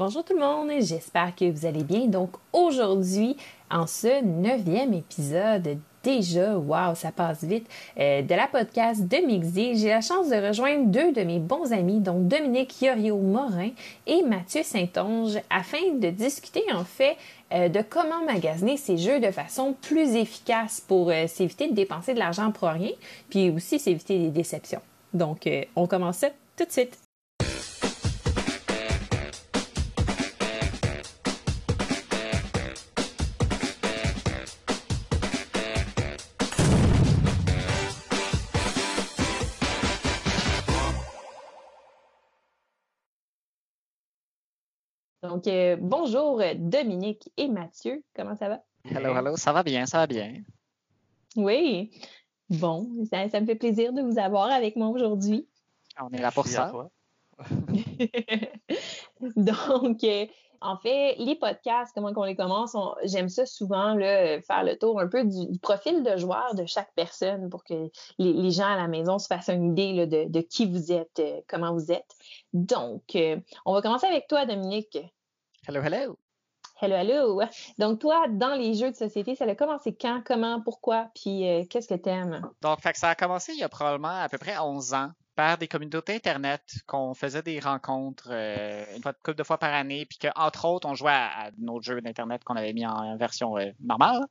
Bonjour tout le monde, j'espère que vous allez bien. Donc aujourd'hui, en ce neuvième épisode, déjà, waouh, ça passe vite, euh, de la podcast de Mixi, j'ai la chance de rejoindre deux de mes bons amis, donc Dominique Yorio-Morin et Mathieu Saint-Onge, afin de discuter en fait euh, de comment magasiner ces jeux de façon plus efficace pour euh, s'éviter de dépenser de l'argent pour rien, puis aussi s'éviter des déceptions. Donc, on commence ça tout de suite. Donc, euh, bonjour Dominique et Mathieu. Comment ça va? Hello, hello. Ça va bien, ça va bien. Oui. Bon, ça, me fait plaisir de vous avoir avec moi aujourd'hui. On est là pour ça. Donc, euh, en fait, les podcasts, comment on les commence, j'aime ça souvent, là, faire le tour un peu du, profil de joueur de chaque personne pour que les, gens à la maison se fassent une idée de, qui vous êtes, euh, comment vous êtes. Donc, on va commencer avec toi, Dominique. Hello, hello. Hello, hello. Donc, toi, dans les jeux de société, ça a commencé quand, comment, pourquoi, puis euh, qu'est-ce que tu aimes? Donc, fait ça a commencé il y a probablement à peu près 11 ans par des communautés Internet qu'on faisait des rencontres euh, une fois, couple de fois par année, puis qu'entre autres, on jouait à, nos jeux d'Internet qu'on avait mis en, version euh, normale,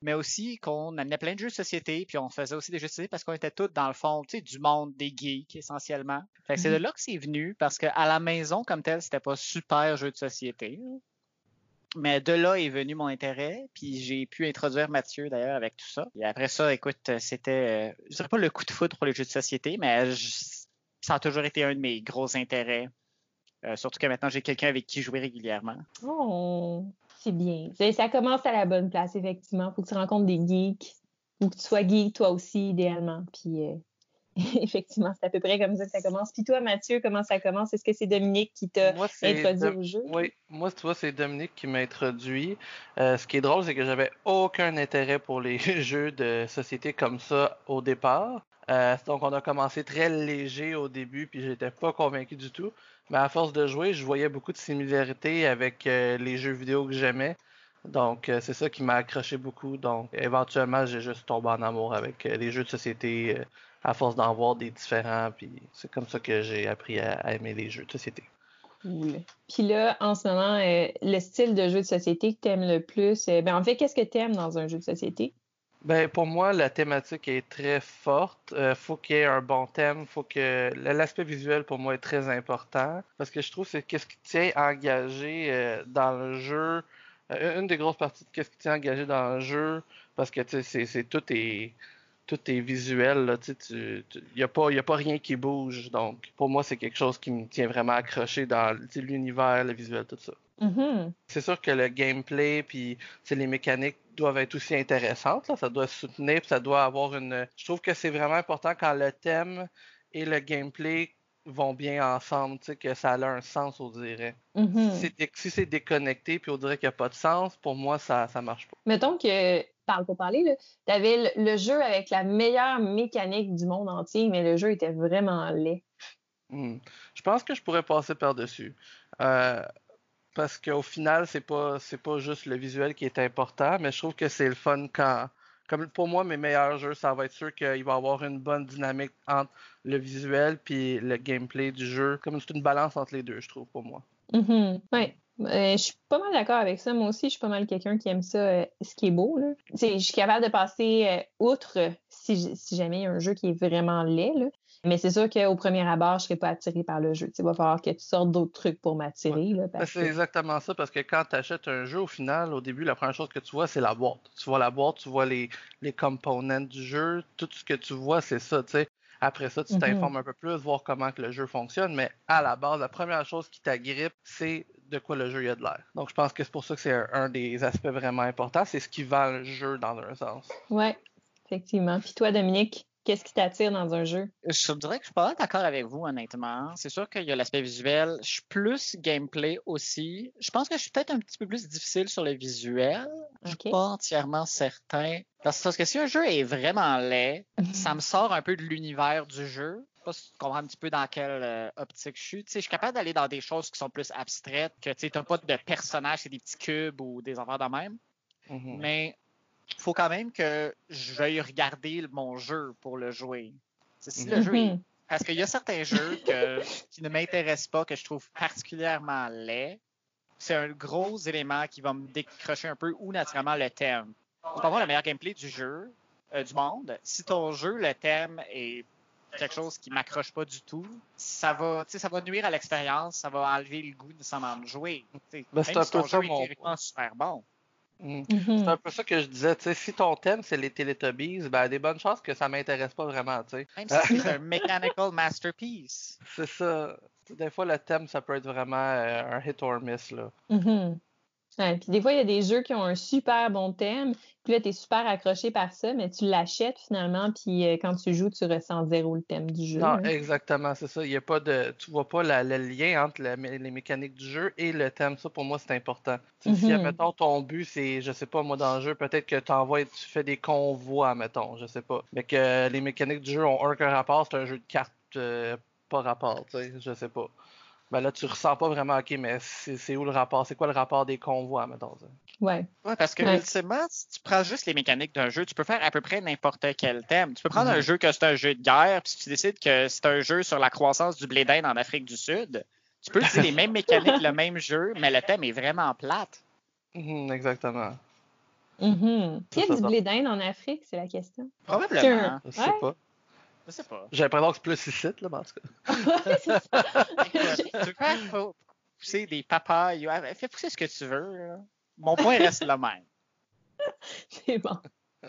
mais aussi qu'on amenait plein de jeux de société, puis on faisait aussi des jeux de société parce qu'on était tous, dans le fond, tu sais, du monde des geeks, essentiellement. Fait que c'est de mm-hmm. là que c'est venu, parce qu'à la maison, comme tel, c'était pas super jeu de société. Mais de là est venu mon intérêt, puis j'ai pu introduire Mathieu d'ailleurs avec tout ça. Et après ça, écoute, c'était, euh, je dirais pas le coup de foudre pour les jeux de société, mais ça a toujours été un de mes gros intérêts. Euh, surtout que maintenant j'ai quelqu'un avec qui jouer régulièrement. Oh, c'est bien. Ça commence à la bonne place, effectivement. Faut que tu rencontres des geeks. Faut que tu sois geek toi aussi, idéalement. Puis euh, effectivement, c'est à peu près comme ça que ça commence. Puis toi, Mathieu, comment ça commence? Est-ce que c'est Dominique qui t'a introduit au jeu? Oui, moi, tu vois, c'est Dominique qui m'a introduit. Euh, ce qui est drôle, c'est que j'avais aucun intérêt pour les jeux de société comme ça au départ. Euh, donc, on a commencé très léger au début, puis j'étais pas convaincu du tout. Mais à force de jouer, je voyais beaucoup de similarités avec euh, les jeux vidéo que j'aimais. Donc, c'est ça qui m'a accroché beaucoup. Donc, éventuellement, j'ai juste tombé en amour avec les jeux de société à force d'en voir des différents. Puis c'est comme ça que j'ai appris à, aimer les jeux de société. Puis là, en ce moment, euh, le style de jeu de société que tu aimes le plus, euh, ben en fait, qu'est-ce que tu aimes dans un jeu de société? Ben, pour moi, la thématique est très forte. Euh, faut qu'il y ait un bon thème. Faut que l'aspect visuel pour moi est très important parce que je trouve que c'est qu'est-ce qui tient engagé dans le jeu. une des grosses parties de qu'est-ce qui tient engagé dans le jeu parce que c'est tout est tout est visuel. Il n'y a, pas, a pas rien qui bouge. Donc, pour moi, c'est quelque chose qui me tient vraiment accroché dans l'univers, le visuel, tout ça. Mm-hmm. C'est sûr que le gameplay puis les mécaniques doivent être aussi intéressantes. Ça doit se soutenir, ça doit avoir une. Je trouve que c'est vraiment important quand le thème et le gameplay vont bien ensemble, que ça a un sens, on dirait. Mm-hmm. Si c'est déconnecté puis on dirait qu'il n'y a pas de sens, pour moi, ça ne marche pas. Mettons que parle pour parler, tu avais le, jeu avec la meilleure mécanique du monde entier, mais le jeu était vraiment laid. Hmm. Je pense que je pourrais passer par-dessus. Euh, parce qu'au final, c'est pas c'est pas juste le visuel qui est important, mais je trouve que c'est le fun quand. Comme pour moi, mes meilleurs jeux, ça va être sûr qu'il va y avoir une bonne dynamique entre le visuel et le gameplay du jeu. Comme c'est une balance entre les deux, je trouve, pour moi. Mm Oui. Euh, je suis pas mal d'accord avec ça. Moi aussi, je suis pas mal quelqu'un qui aime ça, euh, ce qui est beau. Là. Je suis capable de passer euh, outre si, si, jamais il y a un jeu qui est vraiment laid. Là. Mais c'est sûr qu'au premier abord, je serais pas attiré par le jeu. Il va falloir que tu sortes d'autres trucs pour m'attirer. Ben, c'est exactement ça, parce que quand tu achètes un jeu, au final, au début, la première chose que tu vois, c'est la boîte. Tu vois la boîte, tu vois les, les components du jeu. Tout ce que tu vois, c'est ça. sais. Après ça, tu mm-hmm. t'informes un peu plus, voir comment que le jeu fonctionne. Mais à la base, la première chose qui t'agrippe, c'est de quoi le jeu a de l'air. Donc, je pense que c'est pour ça que c'est un, des aspects vraiment importants. C'est ce qui vend le jeu dans un sens. Oui, effectivement. Puis toi, Dominique, Qu'est-ce qui t'attire dans un jeu? Je dirais que je suis pas d'accord avec vous, honnêtement. C'est sûr qu'il y a l'aspect visuel. Je suis plus gameplay aussi. Je pense que je suis peut-être un petit peu plus difficile sur le visuel. Je suis pas entièrement certain. Parce que si un jeu est vraiment laid, ça me sort un peu de l'univers du jeu. Pas si tu comprends un petit peu dans quelle euh, optique je suis. Tu sais, je suis capable d'aller dans des choses qui sont plus abstraites, que tu n'as pas de personnages, c'est des petits cubes ou des affaires de même. Mhm. Mais il faut quand même que je veuille regarder mon jeu pour le jouer. Tu sais, si le jeu est- Mhm. Parce qu'il y a certains jeux que- qui ne m'intéressent pas, que je trouve particulièrement laids. C'est un gros élément qui va me décrocher un peu ou naturellement le thème. Tu peux avoir le meilleur gameplay du jeu, euh, du monde. Si ton jeu, le thème est quelque chose qui m'accroche pas du tout, ça va, tu sais, ça va nuire à l'expérience, ça va enlever le goût nécessairement de jouer. Ben, c'est même un si ton peu ça, jeu est mon super bon. Mhm. Mhm. C'est un peu ça que je disais, tu sais, si ton thème c'est les Teletubbies, ben, il y a des bonnes chances que ça m'intéresse pas vraiment, tu sais. Même si c'est un mechanical masterpiece. C'est ça. Des fois, le thème, ça peut être vraiment euh, un hit or miss, là. Mhm. Ouais, puis des fois, il y a des jeux qui ont un super bon thème, puis là, tu es super accroché par ça, mais tu l'achètes finalement, puis euh, quand tu joues, tu ressens zéro le thème du jeu. Non, hein. exactement, c'est ça. Il y a pas de, tu vois pas la- le lien entre la- les mécaniques du jeu et le thème. Ça, pour moi, c'est important. Tu sais, Si, Mhm. admettons, ton but, c'est, je sais pas, moi, dans le jeu, peut-être que t'envoies, tu fais des convois, mettons, je sais pas. Mais que les mécaniques du jeu ont un rapport, c'est un jeu de cartes euh, pas rapport, tu sais, je sais pas. Ben là, tu ressens pas vraiment, ok, mais c'est où le rapport? C'est quoi le rapport des convois, mettons? ça? Ouais. Ouais, parce que Ouais. ultimement, si tu prends juste les mécaniques d'un jeu, tu peux faire à peu près n'importe quel thème. Tu peux prendre Mhm. un jeu que c'est un jeu de guerre, puis si tu décides que c'est un jeu sur la croissance du blé d'Inde en Afrique du Sud, tu peux utiliser les mêmes mécaniques, le même jeu, mais le thème est vraiment plate. Mhm, exactement. Mhm. Il y a du blé d'Inde en Afrique, c'est la question. Probablement. Je sais Ouais. pas. Je sais pas. J'ai l'impression que c'est plus ici, là, mais en tout cas. Tu veux faire pou- pousser des papayes, fais pousser ce que tu veux. là. Mon point reste le même. c'est bon.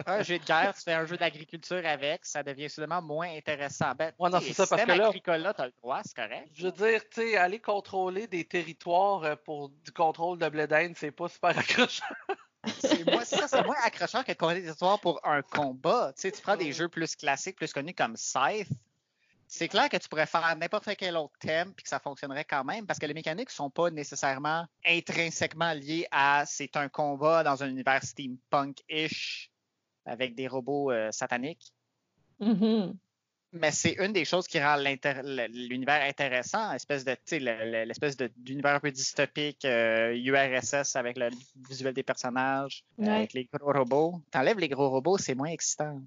Un jeu de guerre, tu fais un jeu d'agriculture avec, ça devient soudainement moins intéressant. Ben, Ouais, non, c'est ça, parce système que là- t'as le droit, c'est correct. Je veux dire, tu sais, aller contrôler des territoires euh, pour du contrôle de blé d'Inde, c'est pas super accrochant. C'est moi, ça, c'est moins accrocheur que de contrôler des histoires pour un combat. Tu sais, tu prends des jeux plus classiques, plus connus comme Scythe. C'est clair que tu pourrais faire n'importe quel autre thème puis que ça fonctionnerait quand même parce que les mécaniques sont pas nécessairement intrinsèquement liées à c'est un combat dans un univers steampunk-ish avec des robots euh, sataniques. Mhm. Mais c'est une des choses qui rend l'univers intéressant, espèce de, l'espèce d'univers un peu dystopique, euh, URSS avec le visuel des personnages, euh, Ouais. avec les gros robots. T'enlèves les gros robots, c'est moins excitant.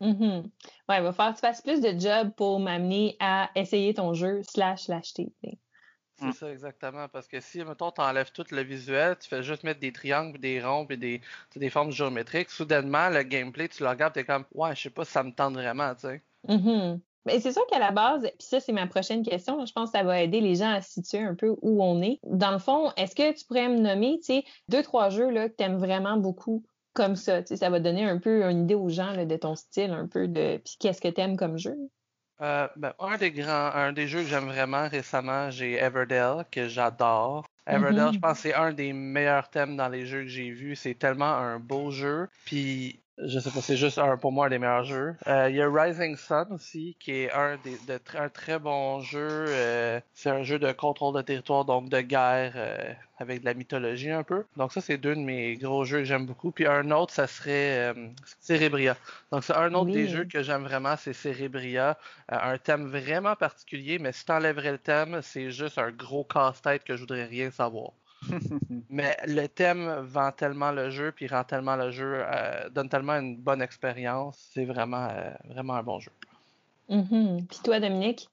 Mhm. Ouais, il va falloir que tu fasses plus de job pour m'amener à essayer ton jeu slash l'acheter. C'est Mm. ça, exactement. Parce que si, mettons, t'enlèves tout le visuel, tu fais juste mettre des triangles, des ronds, puis des, des formes géométriques, soudainement, le gameplay, tu le regardes, t'es comme, ouais, je sais pas si ça me tente vraiment, tu sais. Mhm. Mais c'est sûr qu'à la base, puis ça, c'est ma prochaine question, je pense que ça va aider les gens à se situer un peu où on est. Dans le fond, est-ce que tu pourrais me nommer, tu sais, deux, trois jeux là, que tu aimes vraiment beaucoup comme ça? Tu sais, ça va donner un peu une idée aux gens là, de ton style, un peu de. Puis qu'est-ce que tu aimes comme jeu? Euh, ben, un des grands, un des jeux que j'aime vraiment récemment, j'ai Everdell, que j'adore. Everdell, je pense que c'est un des meilleurs thèmes dans les jeux que j'ai vus. C'est tellement un beau jeu. Puis, je sais pas, c'est juste un, pour moi un des meilleurs jeux. Euh, Il y a Rising Sun aussi, qui est un des, de, un très bon jeu. Euh, c'est un jeu de contrôle de territoire, donc de guerre, euh, avec de la mythologie un peu. Donc ça, c'est deux de mes gros jeux que j'aime beaucoup. Puis un autre, ça serait Cerebria. Donc c'est un autre des jeux que j'aime vraiment, c'est Cerebria. Un thème vraiment particulier, mais si t'enlèverais le thème, c'est juste un gros casse-tête que je voudrais rien savoir. Mais le thème vend tellement le jeu, puis rend tellement le jeu, euh, donne tellement une bonne expérience. C'est vraiment, euh, vraiment un bon jeu. Mhm. Puis toi, Dominique?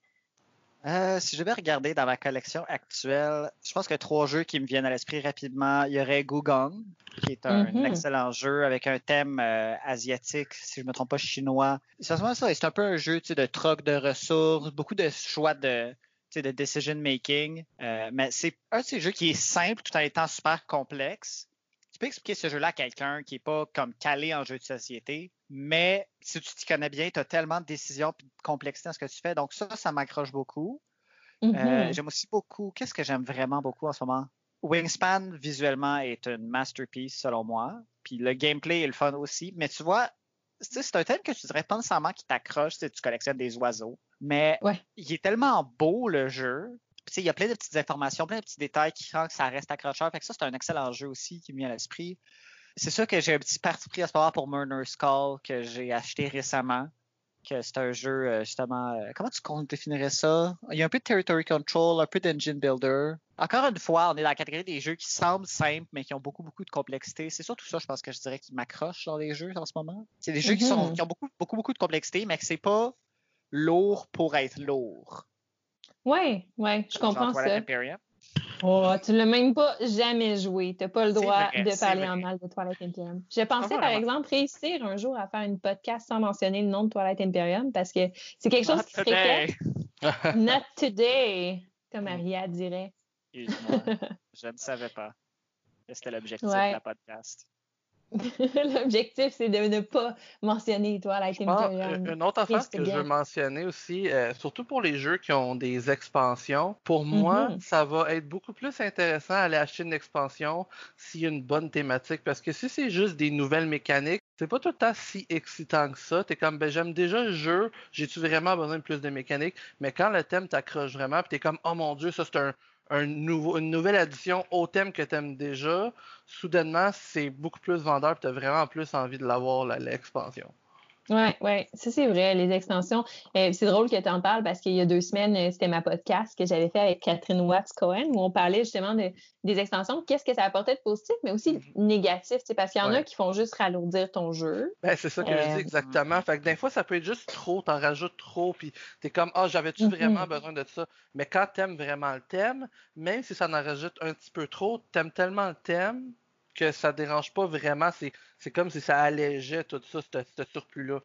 Euh, si je vais regarder dans ma collection actuelle, je pense que trois jeux qui me viennent à l'esprit rapidement. Il y aurait Gugong, qui est un Mhm. excellent jeu avec un thème euh, asiatique, si je me trompe pas, chinois. C'est vraiment ça. C'est un peu un jeu tu sais, de troc de ressources, beaucoup de choix de, de decision making. Euh, mais c'est un de ces jeux qui est simple tout en étant super complexe. Tu peux expliquer ce jeu-là à quelqu'un qui est pas comme calé en jeu de société, mais si tu t'y connais bien, tu as tellement de décisions et de complexité dans ce que tu fais. Donc ça, ça m'accroche beaucoup. Euh, j'aime aussi beaucoup. Qu'est-ce que j'aime vraiment beaucoup en ce moment? Wingspan, visuellement, est une masterpiece selon moi. Puis le gameplay est le fun aussi. Mais tu vois, c'est un thème que tu dirais pas nécessairement qui t'accroche si tu collectionnes des oiseaux. Mais Ouais. il est tellement beau, le jeu. Il y a plein de petites informations, plein de petits détails qui font que ça reste accrocheur. Fait que ça, c'est un excellent jeu aussi qui me vient à l'esprit. C'est sûr que j'ai un petit parti pris à ce moment pour Murder Skull que j'ai acheté récemment. Que c'est un jeu, euh, justement, euh, comment tu définirais ça? Il y a un peu de territory control, un peu d'engine builder. Encore une fois, on est dans la catégorie des jeux qui semblent simples, mais qui ont beaucoup, beaucoup de complexité. C'est surtout ça, je pense que je dirais, qui m'accroche dans les jeux en ce moment. C'est des jeux qui, sont, Mhm. qui ont beaucoup, beaucoup, beaucoup de complexité, mais que c'est pas lourd pour être lourd. Ouais, ouais, je Genre comprends ça. Oh, tu l'as même pas jamais joué. T'as pas le droit vrai, de parler en mal de Twilight Imperium. Je pensais, par exemple, réussir un jour à faire une podcast sans mentionner le nom de Twilight Imperium parce que c'est quelque chose Not qui se today. Not today, comme Mm. Aria dirait. Excuse-moi, je ne savais pas que c'était l'objectif Ouais. de la podcast. L'objectif, c'est de ne pas mentionner Twilight Je pense, Imperium. une autre affaire que je veux mentionner aussi, euh, surtout pour les jeux qui ont des expansions, pour moi, Mhm. ça va être beaucoup plus intéressant d'aller acheter une expansion s'il y a une bonne thématique. Parce que si c'est juste des nouvelles mécaniques, c'est pas tout le temps si excitant que ça. T'es comme, ben j'aime déjà le jeu, j'ai-tu vraiment besoin de plus de mécaniques? Mais quand le thème t'accroche vraiment, puis t'es comme, oh mon dieu, ça c'est un, une nouvelle addition au thème que t'aimes déjà, soudainement, c'est beaucoup plus vendeur, puis t'as vraiment plus envie de l'avoir, la- l'expansion. Ouais, ouais, ça c'est vrai, les extensions. Euh, c'est drôle que tu en parles parce qu'il y a deux semaines, euh, c'était ma podcast que j'avais fait avec Catherine Watts-Cohen où on parlait justement de, des extensions, qu'est-ce que ça apportait de positif, mais aussi de négatif, tu sais, parce qu'il y en a qui font juste ralourdir ton jeu. Ben, c'est ça que je Euh, dis exactement. Fait que des fois, ça peut être juste trop, t'en rajoutes trop, puis t'es comme, ah, j'avais-tu Mhm. vraiment besoin de ça? Mais quand t'aimes vraiment le thème, même si ça en rajoute un petit peu trop, t'aimes tellement le thème que ça dérange pas vraiment. C'est, comme si ça allégeait tout ça, ce surplus-là.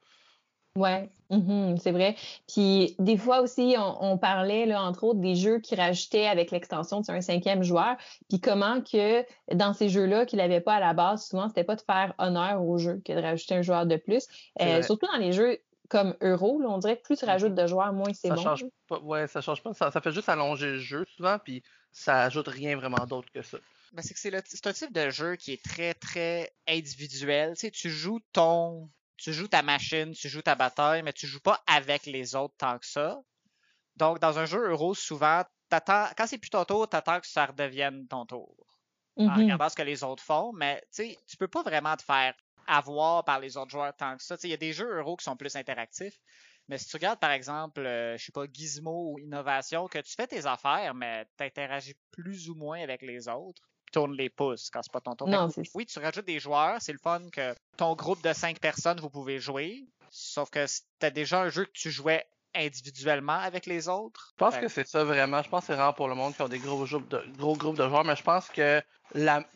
Ouais, mhm, c'est vrai. Puis des fois aussi, on, on parlait, là, entre autres, des jeux qui rajoutaient avec l'extension de un cinquième joueur, puis comment que dans ces jeux-là qu'il n'avait pas à la base, souvent, c'était pas de faire honneur au jeu que de rajouter un joueur de plus. Euh, surtout dans les jeux comme Euro, là, on dirait que plus tu rajoutes de joueurs, moins c'est Ça bon. change pas, ouais, ça change pas. Ça, ça fait juste allonger le jeu souvent, puis ça ajoute rien vraiment d'autre que ça. Ben, c'est que c'est un type de jeu qui est très, très individuel. Tu sais, tu joues ton. Tu joues ta machine, tu joues ta bataille, mais tu joues pas avec les autres tant que ça. Donc, dans un jeu euro, souvent, quand c'est plus ton tour, t'attends que ça redevienne ton tour. En Mhm. regardant ce que les autres font, mais tu peux pas vraiment te faire avoir par les autres joueurs tant que ça. Il y a des jeux euro qui sont plus interactifs. Mais si tu regardes, par exemple, euh, je sais pas, Gizmo ou Innovation, que tu fais tes affaires, mais tu interagis plus ou moins avec les autres, tourne les pouces quand c'est pas ton tour. Non, oui, tu rajoutes des joueurs, c'est le fun que ton groupe de cinq personnes, vous pouvez jouer. Sauf que c'était déjà un jeu que tu jouais individuellement avec les autres. Je pense Fait que c'est ça vraiment. Je pense que c'est vraiment pour le monde qui ont des gros groupes de, gros groupes de joueurs, mais je pense que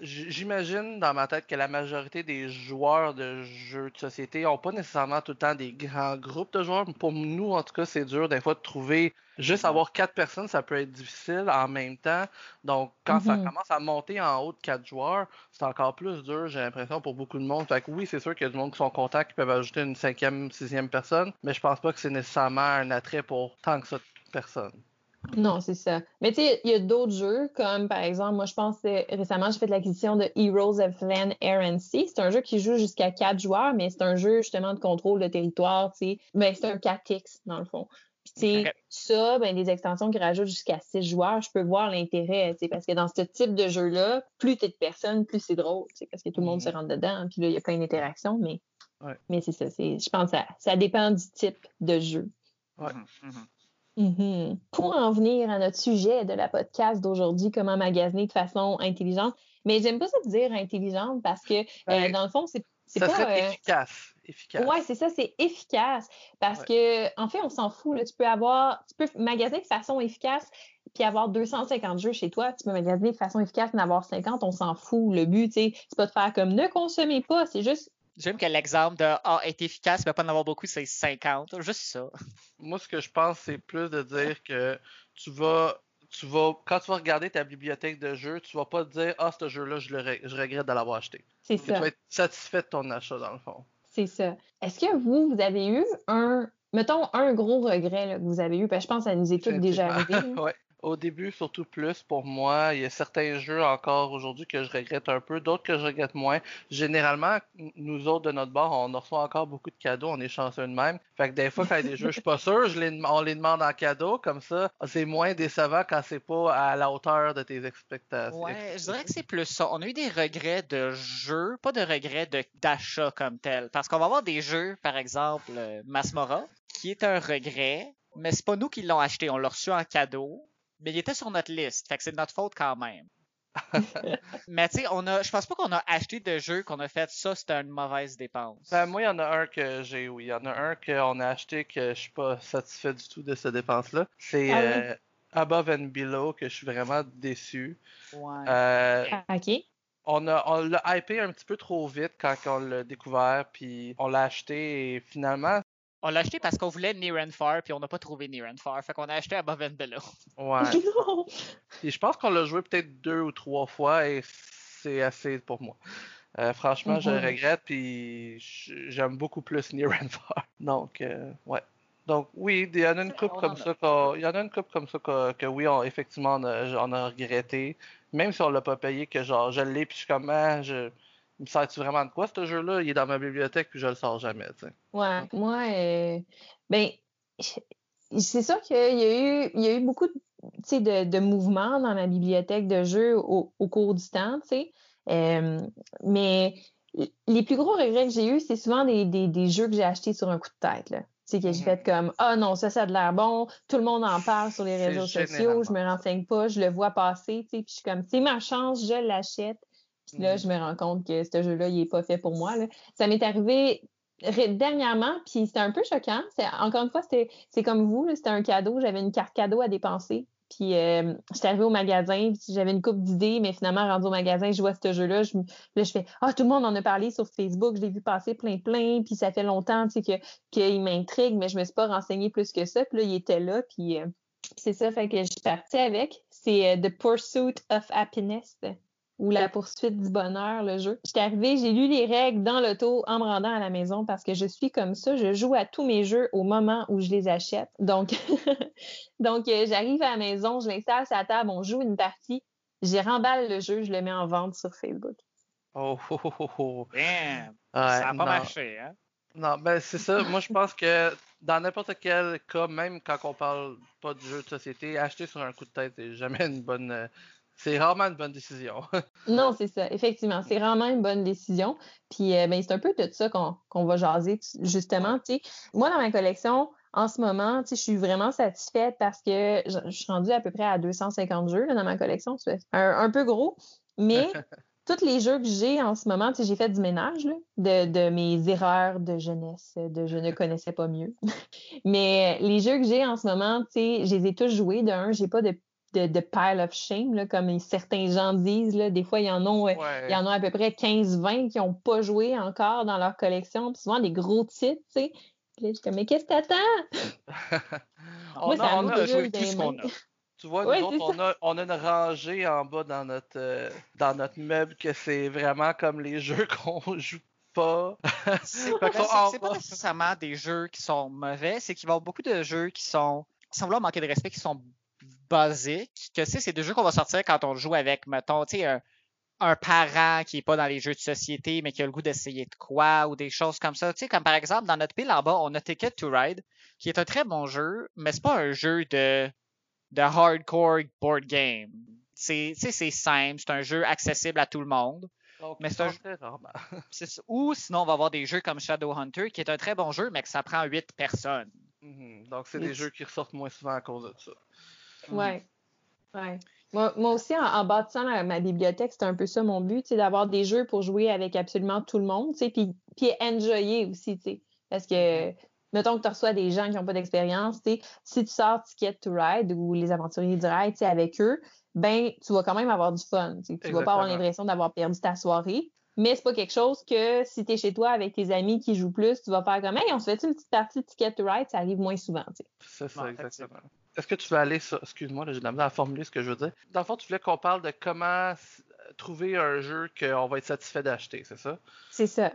j'imagine dans ma tête que la majorité des joueurs de jeux de société ont pas nécessairement tout le temps des grands groupes de joueurs. Pour nous, en tout cas, c'est dur des fois de trouver juste Mhm. avoir quatre personnes, ça peut être difficile en même temps. Donc, quand ça Mhm. commence à monter en haut de quatre joueurs, c'est encore plus dur, j'ai l'impression, pour beaucoup de monde. Fait que oui, c'est sûr qu'il y a du monde qui sont contents qui peuvent ajouter une cinquième, sixième personne, mais je pense pas que c'est nécessairement un attrait pour tant que ça de personnes. Non, c'est ça. Mais tu sais, il y a d'autres jeux, comme par exemple, moi je pense que récemment j'ai fait l'acquisition de Heroes of Van Air and Sea. C'est un jeu qui joue jusqu'à quatre joueurs, mais c'est un jeu justement de contrôle de territoire, tu sais. Ben, c'est un 4X dans le fond. Puis tu sais, ça, ben, des extensions qui rajoutent jusqu'à six joueurs, je peux voir l'intérêt, tu sais, parce que dans ce type de jeu-là, plus t'es de personnes, plus c'est drôle, tu sais, parce que tout le monde se rentre dedans, puis là, il y a plein d'interactions, mais, Ouais. mais c'est ça. c'est- Je pense que ça, ça dépend du type de jeu. Ouais. Mhm, mhm. Mhm. Pour en venir à notre sujet de la podcast d'aujourd'hui, comment magasiner de façon intelligente. Mais j'aime pas ça de dire intelligente parce que, euh, dans le fond, c'est Ça pas. serait euh, efficace. efficace. Ouais, c'est ça, c'est efficace. Parce que, en fait, on s'en fout. Là. Tu peux avoir, tu peux magasiner de façon efficace puis avoir 250 jeux chez toi. Tu peux magasiner de façon efficace et en avoir 50, on s'en fout. Le but, c'est pas de faire comme ne consommez pas, c'est juste. J'aime que l'exemple de Ah, est efficace, mais pas en avoir beaucoup, c'est 50. Juste ça. Moi, ce que je pense, c'est plus de dire que tu vas, tu vas, quand tu vas regarder ta bibliothèque de jeux, tu vas pas te dire, ah, ce jeu-là, je, le je regrette de l'avoir acheté. C'est ça. tu vas être satisfait de ton achat, dans le fond. C'est ça. Est-ce que vous, vous avez eu un, mettons, un gros regret là, que vous avez eu? Parce que je pense que ça nous est toutes déjà arrivé. ouais. Au début, surtout plus pour moi, il y a certains jeux encore aujourd'hui que je regrette un peu, d'autres que je regrette moins. Généralement, nous autres de notre bord, on reçoit encore beaucoup de cadeaux, on est chanceux de même. Fait que des fois, quand il y a des jeux, je suis pas sûr, on les demande en cadeau, comme ça, c'est moins décevant quand c'est pas à la hauteur de tes expectations. Ouais, je dirais que c'est plus ça. On a eu des regrets de jeux, pas de regrets d'achat comme tel. Parce qu'on va avoir des jeux, par exemple, euh, Masmora, qui est un regret, mais c'est pas nous qui l'ont acheté, on l'a reçu en cadeau, mais il était sur notre liste, fait que c'est de notre faute quand même. mais tu sais, on a, je pense pas qu'on a acheté de jeux qu'on a fait ça, c'était une mauvaise dépense. Ben, moi, il y en a un que j'ai, oui. Il y en a un qu'on a acheté que je suis pas satisfait du tout de cette dépense-là. C'est Ah oui? euh, Above and Below que je suis vraiment déçu. Ouais. Euh, Ah, OK. on a on l'a hypé un petit peu trop vite quand on l'a découvert, puis on l'a acheté et finalement, On l'a acheté parce qu'on voulait Near and Far, puis on n'a pas trouvé Near and Far, fait qu'on a acheté Above and Below. ouais. Non. Puis je pense qu'on l'a joué peut-être deux ou trois fois et c'est assez pour moi. Euh, franchement, je Mhm. regrette, puis j'aime beaucoup plus Near and Far. Donc, euh, ouais. Donc, oui, il y en a une coupe comme ça, qu'on- il y en a une coupe comme ça que, que oui, on- effectivement, on a, on a regretté. Même si on l'a pas payé, que genre, je l'ai, puis je suis comme, ah, je, il me sert-tu vraiment de quoi ce jeu-là? Il est dans ma bibliothèque, puis je le sors jamais, tu sais. Ouais, moi, euh, ben, c'est sûr qu'il y a eu, il y a eu beaucoup de, mouvements dans ma bibliothèque de jeux au, au cours du temps, tu sais. Euh, mais les plus gros regrets que j'ai eus, c'est souvent des, des, des jeux que j'ai achetés sur un coup de tête, là. Sais, que j'ai Mhm. fait comme, ah non, ça, ça a de l'air bon, tout le monde en parle sur les C'est réseaux sociaux, je me renseigne pas, je le vois passer, tu sais, puis je suis comme, c'est ma chance, je l'achète. Puis là, Mhm. je me rends compte que ce jeu-là, il est pas fait pour moi, là. Ça m'est arrivé dernièrement, puis c'était un peu choquant. Encore une fois, c'est comme vous, c'était un cadeau. J'avais une carte cadeau à dépenser. Puis euh, j'étais arrivée au magasin, puis j'avais une coupe d'idées, mais finalement, rendu au magasin, je vois ce jeu-là. Je, là, je fais Ah, tout le monde en a parlé sur Facebook, je l'ai vu passer plein, plein, puis ça fait longtemps tu sais, que, qu'il m'intrigue, mais je me suis pas renseignée plus que ça. Puis là, il était là, puis euh, c'est ça, fait que je suis partie avec. C'est euh, The Pursuit of Happiness ou La poursuite du bonheur, le jeu. J'étais arrivée, j'ai lu les règles dans l'auto en me rendant à la maison parce que je suis comme ça. Je joue à tous mes jeux au moment où je les achète. Donc, donc euh, j'arrive à la maison, je l'installe sur la table, on joue une partie. J'y remballe le jeu, je le mets en vente sur Facebook. Oh, oh, oh, oh, oh. Damn, Ouais, ça a pas non. marché, hein? Non, ben c'est ça. Moi, je pense que dans n'importe quel cas, même quand on parle pas de jeu de société, acheter sur un coup de tête, c'est jamais une bonne. C'est rarement une bonne décision. Non, c'est ça. Effectivement, c'est vraiment une bonne décision. Puis, euh, ben, c'est un peu de ça qu'on va jaser, justement. Moi, dans ma collection, en ce moment, je suis vraiment satisfaite parce que je, suis rendue à peu près à 250 jeux là, dans ma collection. C'est un, un peu gros, mais tous les jeux que j'ai en ce moment, j'ai fait du ménage là, de, de mes erreurs de jeunesse, de je ne connaissais pas mieux. mais les jeux que j'ai en ce moment, je les ai tous joués. De un, j'ai pas de de, de pile of shame, là, comme certains gens disent. Là. Des fois, il y en a, euh, il y en a à peu près 15-20 qui n'ont pas joué encore dans leur collection. Puis souvent des gros titres, tu sais. Puis là, je suis comme, mais qu'est-ce que t'attends? On, Moi, a, on joué tout ce qu'on a. Tu vois, Ouais, nous autres, on a, on a une rangée en bas dans notre, euh, dans notre meuble que c'est vraiment comme les jeux qu'on joue pas. C'est pas, nécessairement des jeux qui sont mauvais, c'est qu'il va y avoir beaucoup de jeux qui sont, sans vouloir manquer de respect, qui sont basiques, que c'est des jeux qu'on va sortir quand on joue avec, mettons, tu sais, un, un parent qui est pas dans les jeux de société, mais qui a le goût d'essayer de quoi, ou des choses comme ça. Tu sais, comme par exemple, dans notre pile en bas, on a Ticket to Ride, qui est un très bon jeu, mais c'est pas un jeu de, de hardcore board game. C'est, simple, c'est un jeu accessible à tout le monde. Donc, Mais c'est un Ou sinon, on va avoir des jeux comme Shadowhunter, qui est un très bon jeu, mais que ça prend 8 personnes. Mhm. Donc, c'est des jeux qui ressortent moins souvent à cause de ça. Ouais. Ouais. Moi, moi aussi, en, en bâtissant la- ma bibliothèque, c'était un peu ça mon but, c'est d'avoir des jeux pour jouer avec absolument tout le monde, tu sais, puis, puis enjoyer aussi, tu sais. Parce que, mettons que tu reçois des gens qui n'ont pas d'expérience, tu sais, si tu sors Ticket to Ride ou les aventuriers du ride, tu sais, avec eux, ben, tu vas quand même avoir du fun. tu vas pas avoir l'impression d'avoir perdu ta soirée. Mais c'est pas quelque chose que si tu es chez toi avec tes amis qui jouent plus, tu vas faire comme Hey, on se fait une petite partie de Ticket to Ride, ça arrive moins souvent. tu sais. C'est ça, Ouais, exactement. Est-ce que tu veux aller sur. Excuse-moi, j'ai de la misère à formuler ce que je veux dire. Dans le fond, tu voulais qu'on parle de comment trouver un jeu qu'on va être satisfait d'acheter, c'est ça? C'est ça.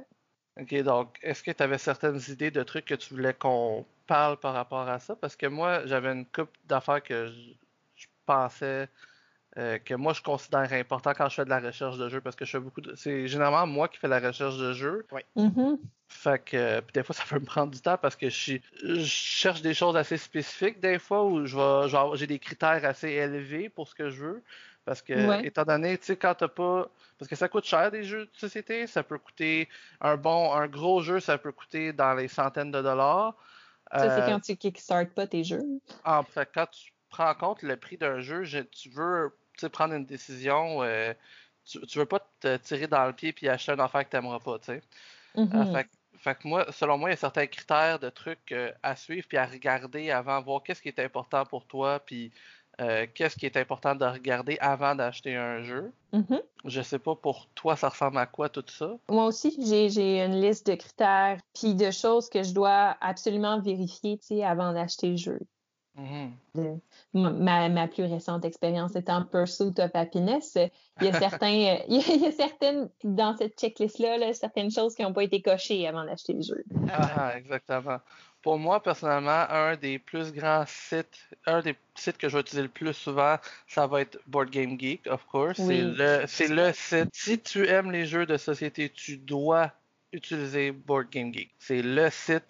Ok, donc, est-ce que tu avais certaines idées de trucs que tu voulais qu'on parle par rapport à ça? Parce que moi, j'avais une coupe d'affaires que je, je pensais euh, que moi, je considère important quand je fais de la recherche de jeux, parce que je fais beaucoup de... C'est généralement moi qui fais la recherche de jeux. Mhm. Fait que euh, puis des fois, ça peut me prendre du temps parce que je, suis- je cherche des choses assez spécifiques des fois où je vais, j'ai des critères assez élevés pour ce que je veux. Parce que, Ouais. étant donné, tu sais, quand t'as pas. Parce que ça coûte cher des jeux de société, ça peut coûter un bon, un gros jeu, ça peut coûter dans les centaines de dollars. Ça, c'est quand tu kickstart pas tes jeux. En fait, quand tu prends en compte le prix d'un jeu, tu veux prendre une décision, tu, tu veux pas te tirer dans le pied puis acheter un affaire que tu n'aimeras pas, tu sais. Fait que moi, selon moi, il y a certains critères de trucs euh, à suivre puis à regarder avant, voir qu'est-ce qui est important pour toi, puis euh, qu'est-ce qui est important de regarder avant d'acheter un jeu. Mm-hmm. Je sais pas pour toi, ça ressemble à quoi tout ça? Moi aussi, j'ai une liste de critères puis de choses que je dois absolument vérifier avant d'acheter le jeu. Mm-hmm. ma, ma, plus récente expérience étant Pursuit of Happiness, il y a certains, il y a certaines dans cette checklist-là, certaines choses qui n'ont pas été cochées avant d'acheter le jeu. Ah, exactement. Pour moi, personnellement, un des plus grands sites, un des sites que je vais utiliser le plus souvent, ça va être Board Game Geek, of course. C'est le, c'est le site. Si tu aimes les jeux de société, tu dois utiliser Board Game Geek. C'est le site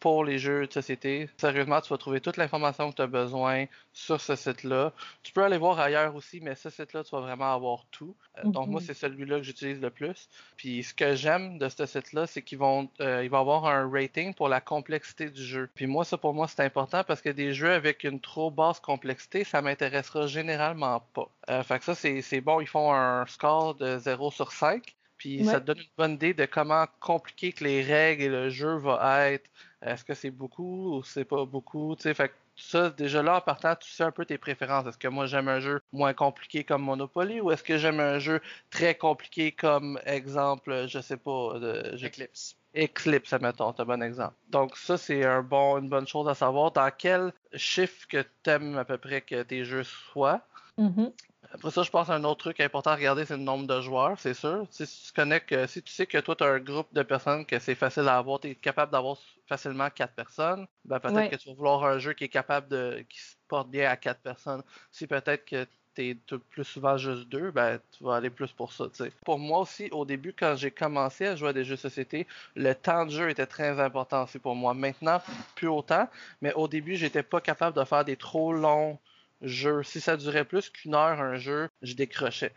pour les jeux de société. Sérieusement, tu vas trouver toute l'information que tu as besoin sur ce site-là. Tu peux aller voir ailleurs aussi, mais ce site-là, tu vas vraiment avoir tout. Euh, donc, moi, mhm. c'est celui-là que j'utilise le plus. Puis, ce que j'aime de ce site-là, c'est qu'ils vont, euh, avoir un rating pour la complexité du jeu. Puis, moi, ça, pour moi, c'est important parce que des jeux avec une trop basse complexité, ça m'intéressera généralement pas. Euh, fait que ça, c'est bon. Ils font un score de 0 sur 5. Puis ça te donne une bonne idée de comment compliqué que les règles et le jeu va être. Est-ce que c'est beaucoup ou c'est pas beaucoup? Fait que ça, déjà là, en partant, tu sais un peu tes préférences. Est-ce que moi j'aime un jeu moins compliqué comme Monopoly ou est-ce que j'aime un jeu très compliqué comme exemple, je sais pas, de, Eclipse. Eclipse, admettons, c'est un bon exemple. Donc ça, c'est un bon, une bonne chose à savoir. Dans quel chiffre que tu aimes à peu près que tes jeux soient. Mm-hmm. Après ça, je pense un autre truc important à regarder, c'est le nombre de joueurs, c'est sûr. Si tu connais que, si tu sais que toi, tu as un groupe de personnes que c'est facile à avoir, tu es capable d'avoir facilement quatre personnes, ben peut-être que tu vas vouloir un jeu qui est capable de, qui se porte bien à quatre personnes. Si peut-être que tu es plus souvent juste deux, ben tu vas aller plus pour ça. Pour moi aussi, au début, quand j'ai commencé à jouer à des jeux de société, le temps de jeu était très important aussi pour moi. Maintenant, plus autant, mais au début, j'étais pas capable de faire des trop longs jeu. Si ça durait plus qu'une heure un jeu, je décrochais.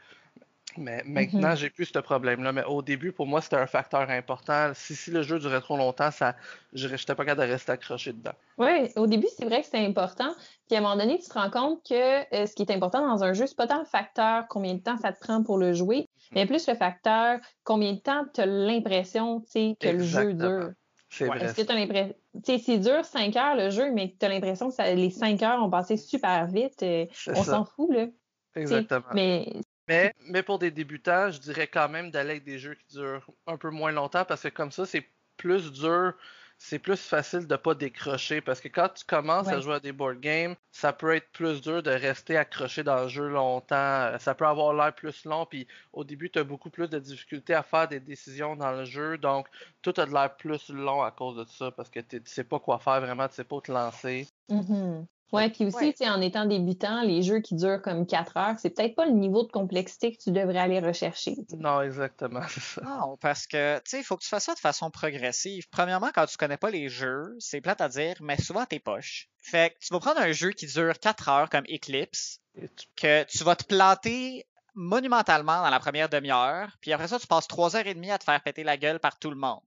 Mais maintenant, mhm. j'ai plus ce problème-là. Mais au début, pour moi, c'était un facteur important. Si, si le jeu durait trop longtemps, ça, je n'étais pas capable de rester accroché dedans. Oui, au début, c'est vrai que c'est important. Puis à un moment donné, tu te rends compte que euh, ce qui est important dans un jeu, c'est pas tant le facteur combien de temps ça te prend pour le jouer, mais plus le facteur combien de temps tu as l'impression que le jeu dure. C'est vrai. Est-ce que tu as l'impression. C'est dur 5 heures le jeu, mais tu as l'impression que les 5 heures ont passé super vite. Euh, on s'en fout, là. Exactement. Mais... mais... Mais, pour des débutants, je dirais quand même d'aller avec des jeux qui durent un peu moins longtemps parce que comme ça, c'est plus dur c'est plus facile de pas décrocher parce que quand tu commences à jouer à des board games, ça peut être plus dur de rester accroché dans le jeu longtemps. Ça peut avoir l'air plus long, puis au début, tu as beaucoup plus de difficultés à faire des décisions dans le jeu, donc tout a de l'air plus long à cause de ça parce que tu sais pas quoi faire vraiment, tu sais pas où te lancer. Mm-hmm. Ouais, puis aussi, en étant débutant, les jeux qui durent comme 4 heures, c'est peut-être pas le niveau de complexité que tu devrais aller rechercher. Non, exactement. Non, parce que, tu sais, il faut que tu fasses ça de façon progressive. Premièrement, quand tu connais pas les jeux, c'est plate à dire, mais souvent t'es poche. Fait que tu vas prendre un jeu qui dure 4 heures comme Eclipse, que tu vas te planter monumentalement dans la première demi-heure, puis après ça, tu passes 3 heures et demie à te faire péter la gueule par tout le monde.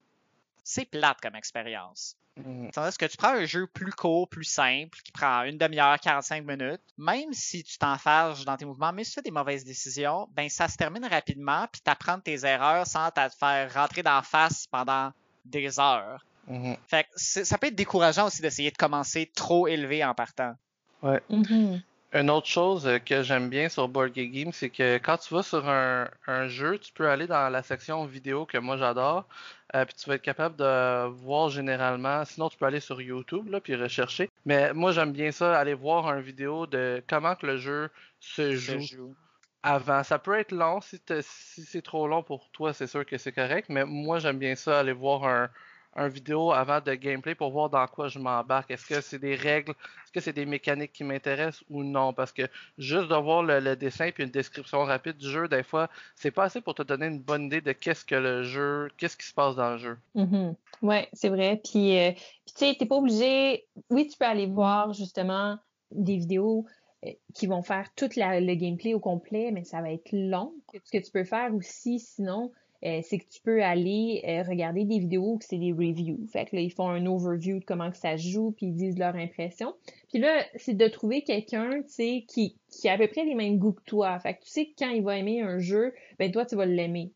C'est plate comme expérience. Mm. Tandis que tu prends un jeu plus court, plus simple, qui prend une demi-heure, 45 minutes, même si tu t'enfarges dans tes mouvements, mais si tu fais des mauvaises décisions, ben ça se termine rapidement, puis t'apprends tes erreurs sans te faire rentrer dans la face pendant des heures. Mm-hmm. Fait que ça peut être décourageant aussi d'essayer de commencer trop élevé en partant. Ouais. Mm-hmm. Une autre chose que j'aime bien sur Board Game, c'est que quand tu vas sur un, un, jeu, tu peux aller dans la section vidéo que moi j'adore, euh, puis tu vas être capable de voir généralement. Sinon, tu peux aller sur YouTube là, puis rechercher. Mais moi, j'aime bien ça, aller voir une vidéo de comment que le jeu se joue. Avant, ça peut être long. Si, si c'est trop long pour toi, c'est sûr que c'est correct. Mais moi, j'aime bien ça, aller voir un, un vidéo avant de gameplay pour voir dans quoi je m'embarque. Est-ce que c'est des règles, est-ce que c'est des mécaniques qui m'intéressent ou non? Parce que juste de voir le, dessin puis une description rapide du jeu, des fois, c'est pas assez pour te donner une bonne idée de qu'est-ce que le jeu, qu'est-ce qui se passe dans le jeu. Mm-hmm. Oui, c'est vrai. Puis, euh, tu sais, t'es pas obligé. Oui, tu peux aller voir justement des vidéos euh, qui vont faire tout le gameplay au complet, mais ça va être long. Ce que tu peux faire aussi, sinon, euh, c'est que tu peux aller euh, regarder des vidéos que c'est des reviews. Fait que là, ils font un overview de comment que ça joue, puis ils disent leur impression. Puis là, c'est de trouver quelqu'un, tu sais, qui, qui a à peu près les mêmes goûts que toi. Fait que tu sais que quand il va aimer un jeu, ben toi, tu vas l'aimer.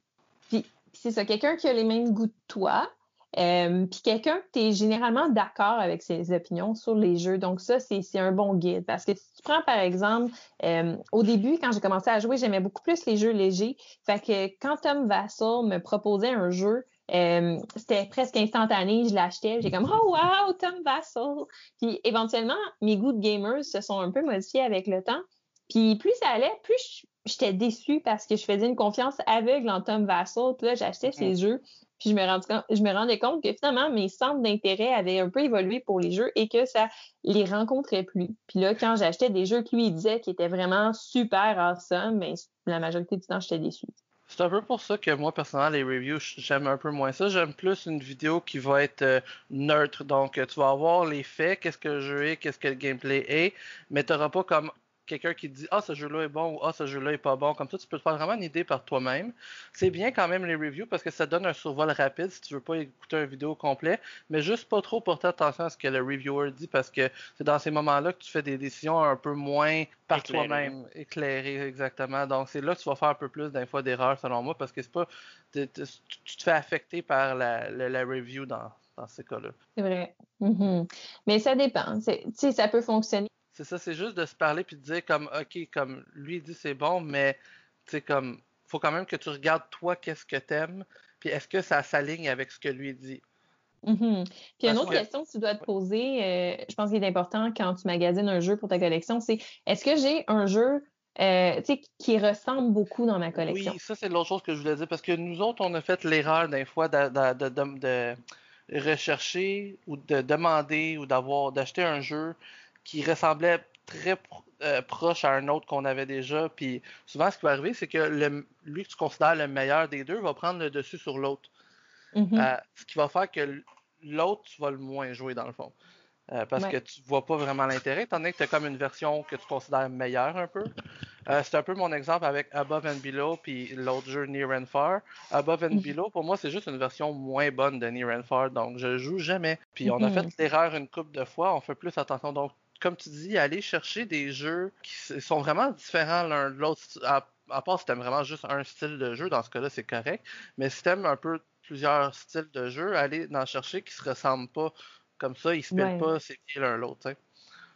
Puis c'est ça, quelqu'un qui a les mêmes goûts que toi, euh, puis quelqu'un que tu es généralement d'accord avec ses opinions sur les jeux. Donc ça, c'est un bon guide. Parce que si tu prends par exemple, euh, au début, quand j'ai commencé à jouer, j'aimais beaucoup plus les jeux légers. Fait que quand Tom Vassal me proposait un jeu, euh, c'était presque instantané, je l'achetais, j'ai comme oh wow, Tom Vassal. Puis éventuellement, mes goûts de gamers se sont un peu modifiés avec le temps. Puis plus ça allait, plus j'étais déçue parce que je faisais une confiance aveugle en Tom Vassal. Puis là, j'achetais ses jeux. Puis je me, rendais, je me rendais compte que finalement, mes centres d'intérêt avaient un peu évolué pour les jeux et que ça les rencontrait plus. Puis là, quand j'achetais des jeux que lui disait qui étaient vraiment super awesome, mais ben, la majorité du temps, j'étais déçue. C'est un peu pour ça que moi, personnellement, les reviews, j'aime un peu moins ça. J'aime plus une vidéo qui va être euh, neutre. Donc, tu vas avoir les faits, qu'est-ce que le jeu est, qu'est-ce que le gameplay est, mais tu n'auras pas comme quelqu'un qui dit Ah, ce jeu-là est bon ou Ah, ce jeu-là est pas bon. Comme ça, tu peux te faire vraiment une idée par toi-même. C'est bien quand même les reviews parce que ça donne un survol rapide si tu veux pas écouter une vidéo complet, mais juste pas trop porter attention à ce que le reviewer dit parce que c'est dans ces moments-là que tu fais des décisions un peu moins par toi-même, éclairées exactement. Donc c'est là que tu vas faire un peu plus d'un fois d'erreurs selon moi parce que c'est pas tu te fais affecter par la, la, review dans, dans ces cas-là. C'est vrai. Mm-hmm. Mais ça dépend. Tu sais, ça peut fonctionner c'est ça, c'est juste de se parler puis de dire comme OK, comme lui dit c'est bon, mais tu sais comme faut quand même que tu regardes toi qu'est-ce que t'aimes, puis est-ce que ça s'aligne avec ce que lui dit? Mm-hmm. Puis une autre question que tu dois te poser, euh, je pense qu'il est important quand tu magasines un jeu pour ta collection, c'est est-ce que j'ai un jeu euh, qui ressemble beaucoup dans ma collection? Oui, ça c'est l'autre chose que je voulais dire parce que nous autres, on a fait l'erreur d'un fois de, rechercher ou de demander ou d'avoir d'acheter un jeu qui ressemblait très euh, proche à un autre qu'on avait déjà. Puis souvent, ce qui va arriver, c'est que le, lui que tu considères le meilleur des deux va prendre le dessus sur l'autre. Mm-hmm. Euh, ce qui va faire que l'autre, tu vas le moins jouer dans le fond. Euh, parce que tu vois pas vraiment l'intérêt, étant donné que tu as comme une version que tu considères meilleure un peu. c'est un peu mon exemple avec Above and Below puis l'autre jeu Near and Far. Above and mm-hmm. Below, pour moi, c'est juste une version moins bonne de Near and Far, donc je joue jamais. Puis on a mm-hmm. fait l'erreur une couple de fois, on fait plus attention. Donc comme tu dis, aller chercher des jeux qui sont vraiment différents l'un de l'autre. À, part si t'aimes vraiment juste un style de jeu, dans ce cas-là, c'est correct. Mais si t'aimes un peu plusieurs styles de jeu, aller en chercher qui se ressemblent pas comme ça, ils se mettent pas c'est l'un l'autre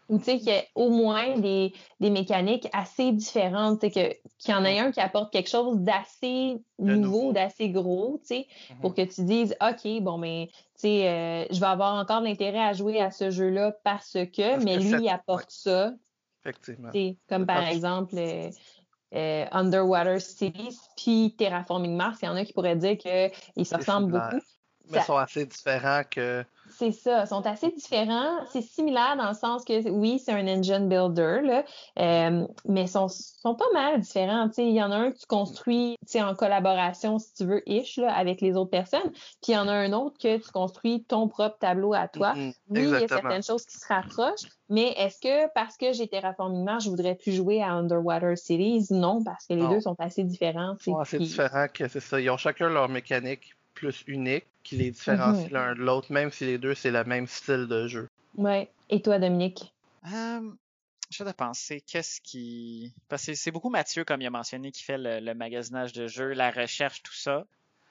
ou tu sais qu'il y a au moins des, des mécaniques assez différentes, tu sais qu'il y en a un qui apporte quelque chose d'assez nouveau, d'assez gros, tu sais, pour mm-hmm. que tu dises OK, bon mais tu sais euh, je vais avoir encore l'intérêt à jouer à ce jeu-là parce que mais lui il apporte ça. Effectivement. Comme par exemple euh, euh, Underwater Cities puis Terraforming Mars, il y en a qui pourraient dire qu'ils se ressemblent beaucoup. Mais ils sont assez différents que c'est ça, ils sont assez différents. C'est similaire dans le sens que oui, c'est un engine builder, là, euh, mais ils sont, sont pas mal différents. Il y en a un que tu construis en collaboration, si tu veux, ish, là, avec les autres personnes. Puis il y en a un autre que tu construis ton propre tableau à toi. Oui, il y a certaines choses qui se rapprochent, mais est-ce que parce que j'ai Terraforming Mars, je voudrais plus jouer à Underwater Cities? Non, parce que les deux sont assez différents. C'est assez différent que c'est ça. Ils ont chacun leur mécanique plus unique qui les différencie l'un de l'autre, même si les deux, c'est le même style de jeu. Ouais. Et toi, Dominique? Euh, je vais penser, qu'est-ce qui... Parce que c'est beaucoup Mathieu, comme il a mentionné, qui fait le, magasinage de jeux, la recherche, tout ça.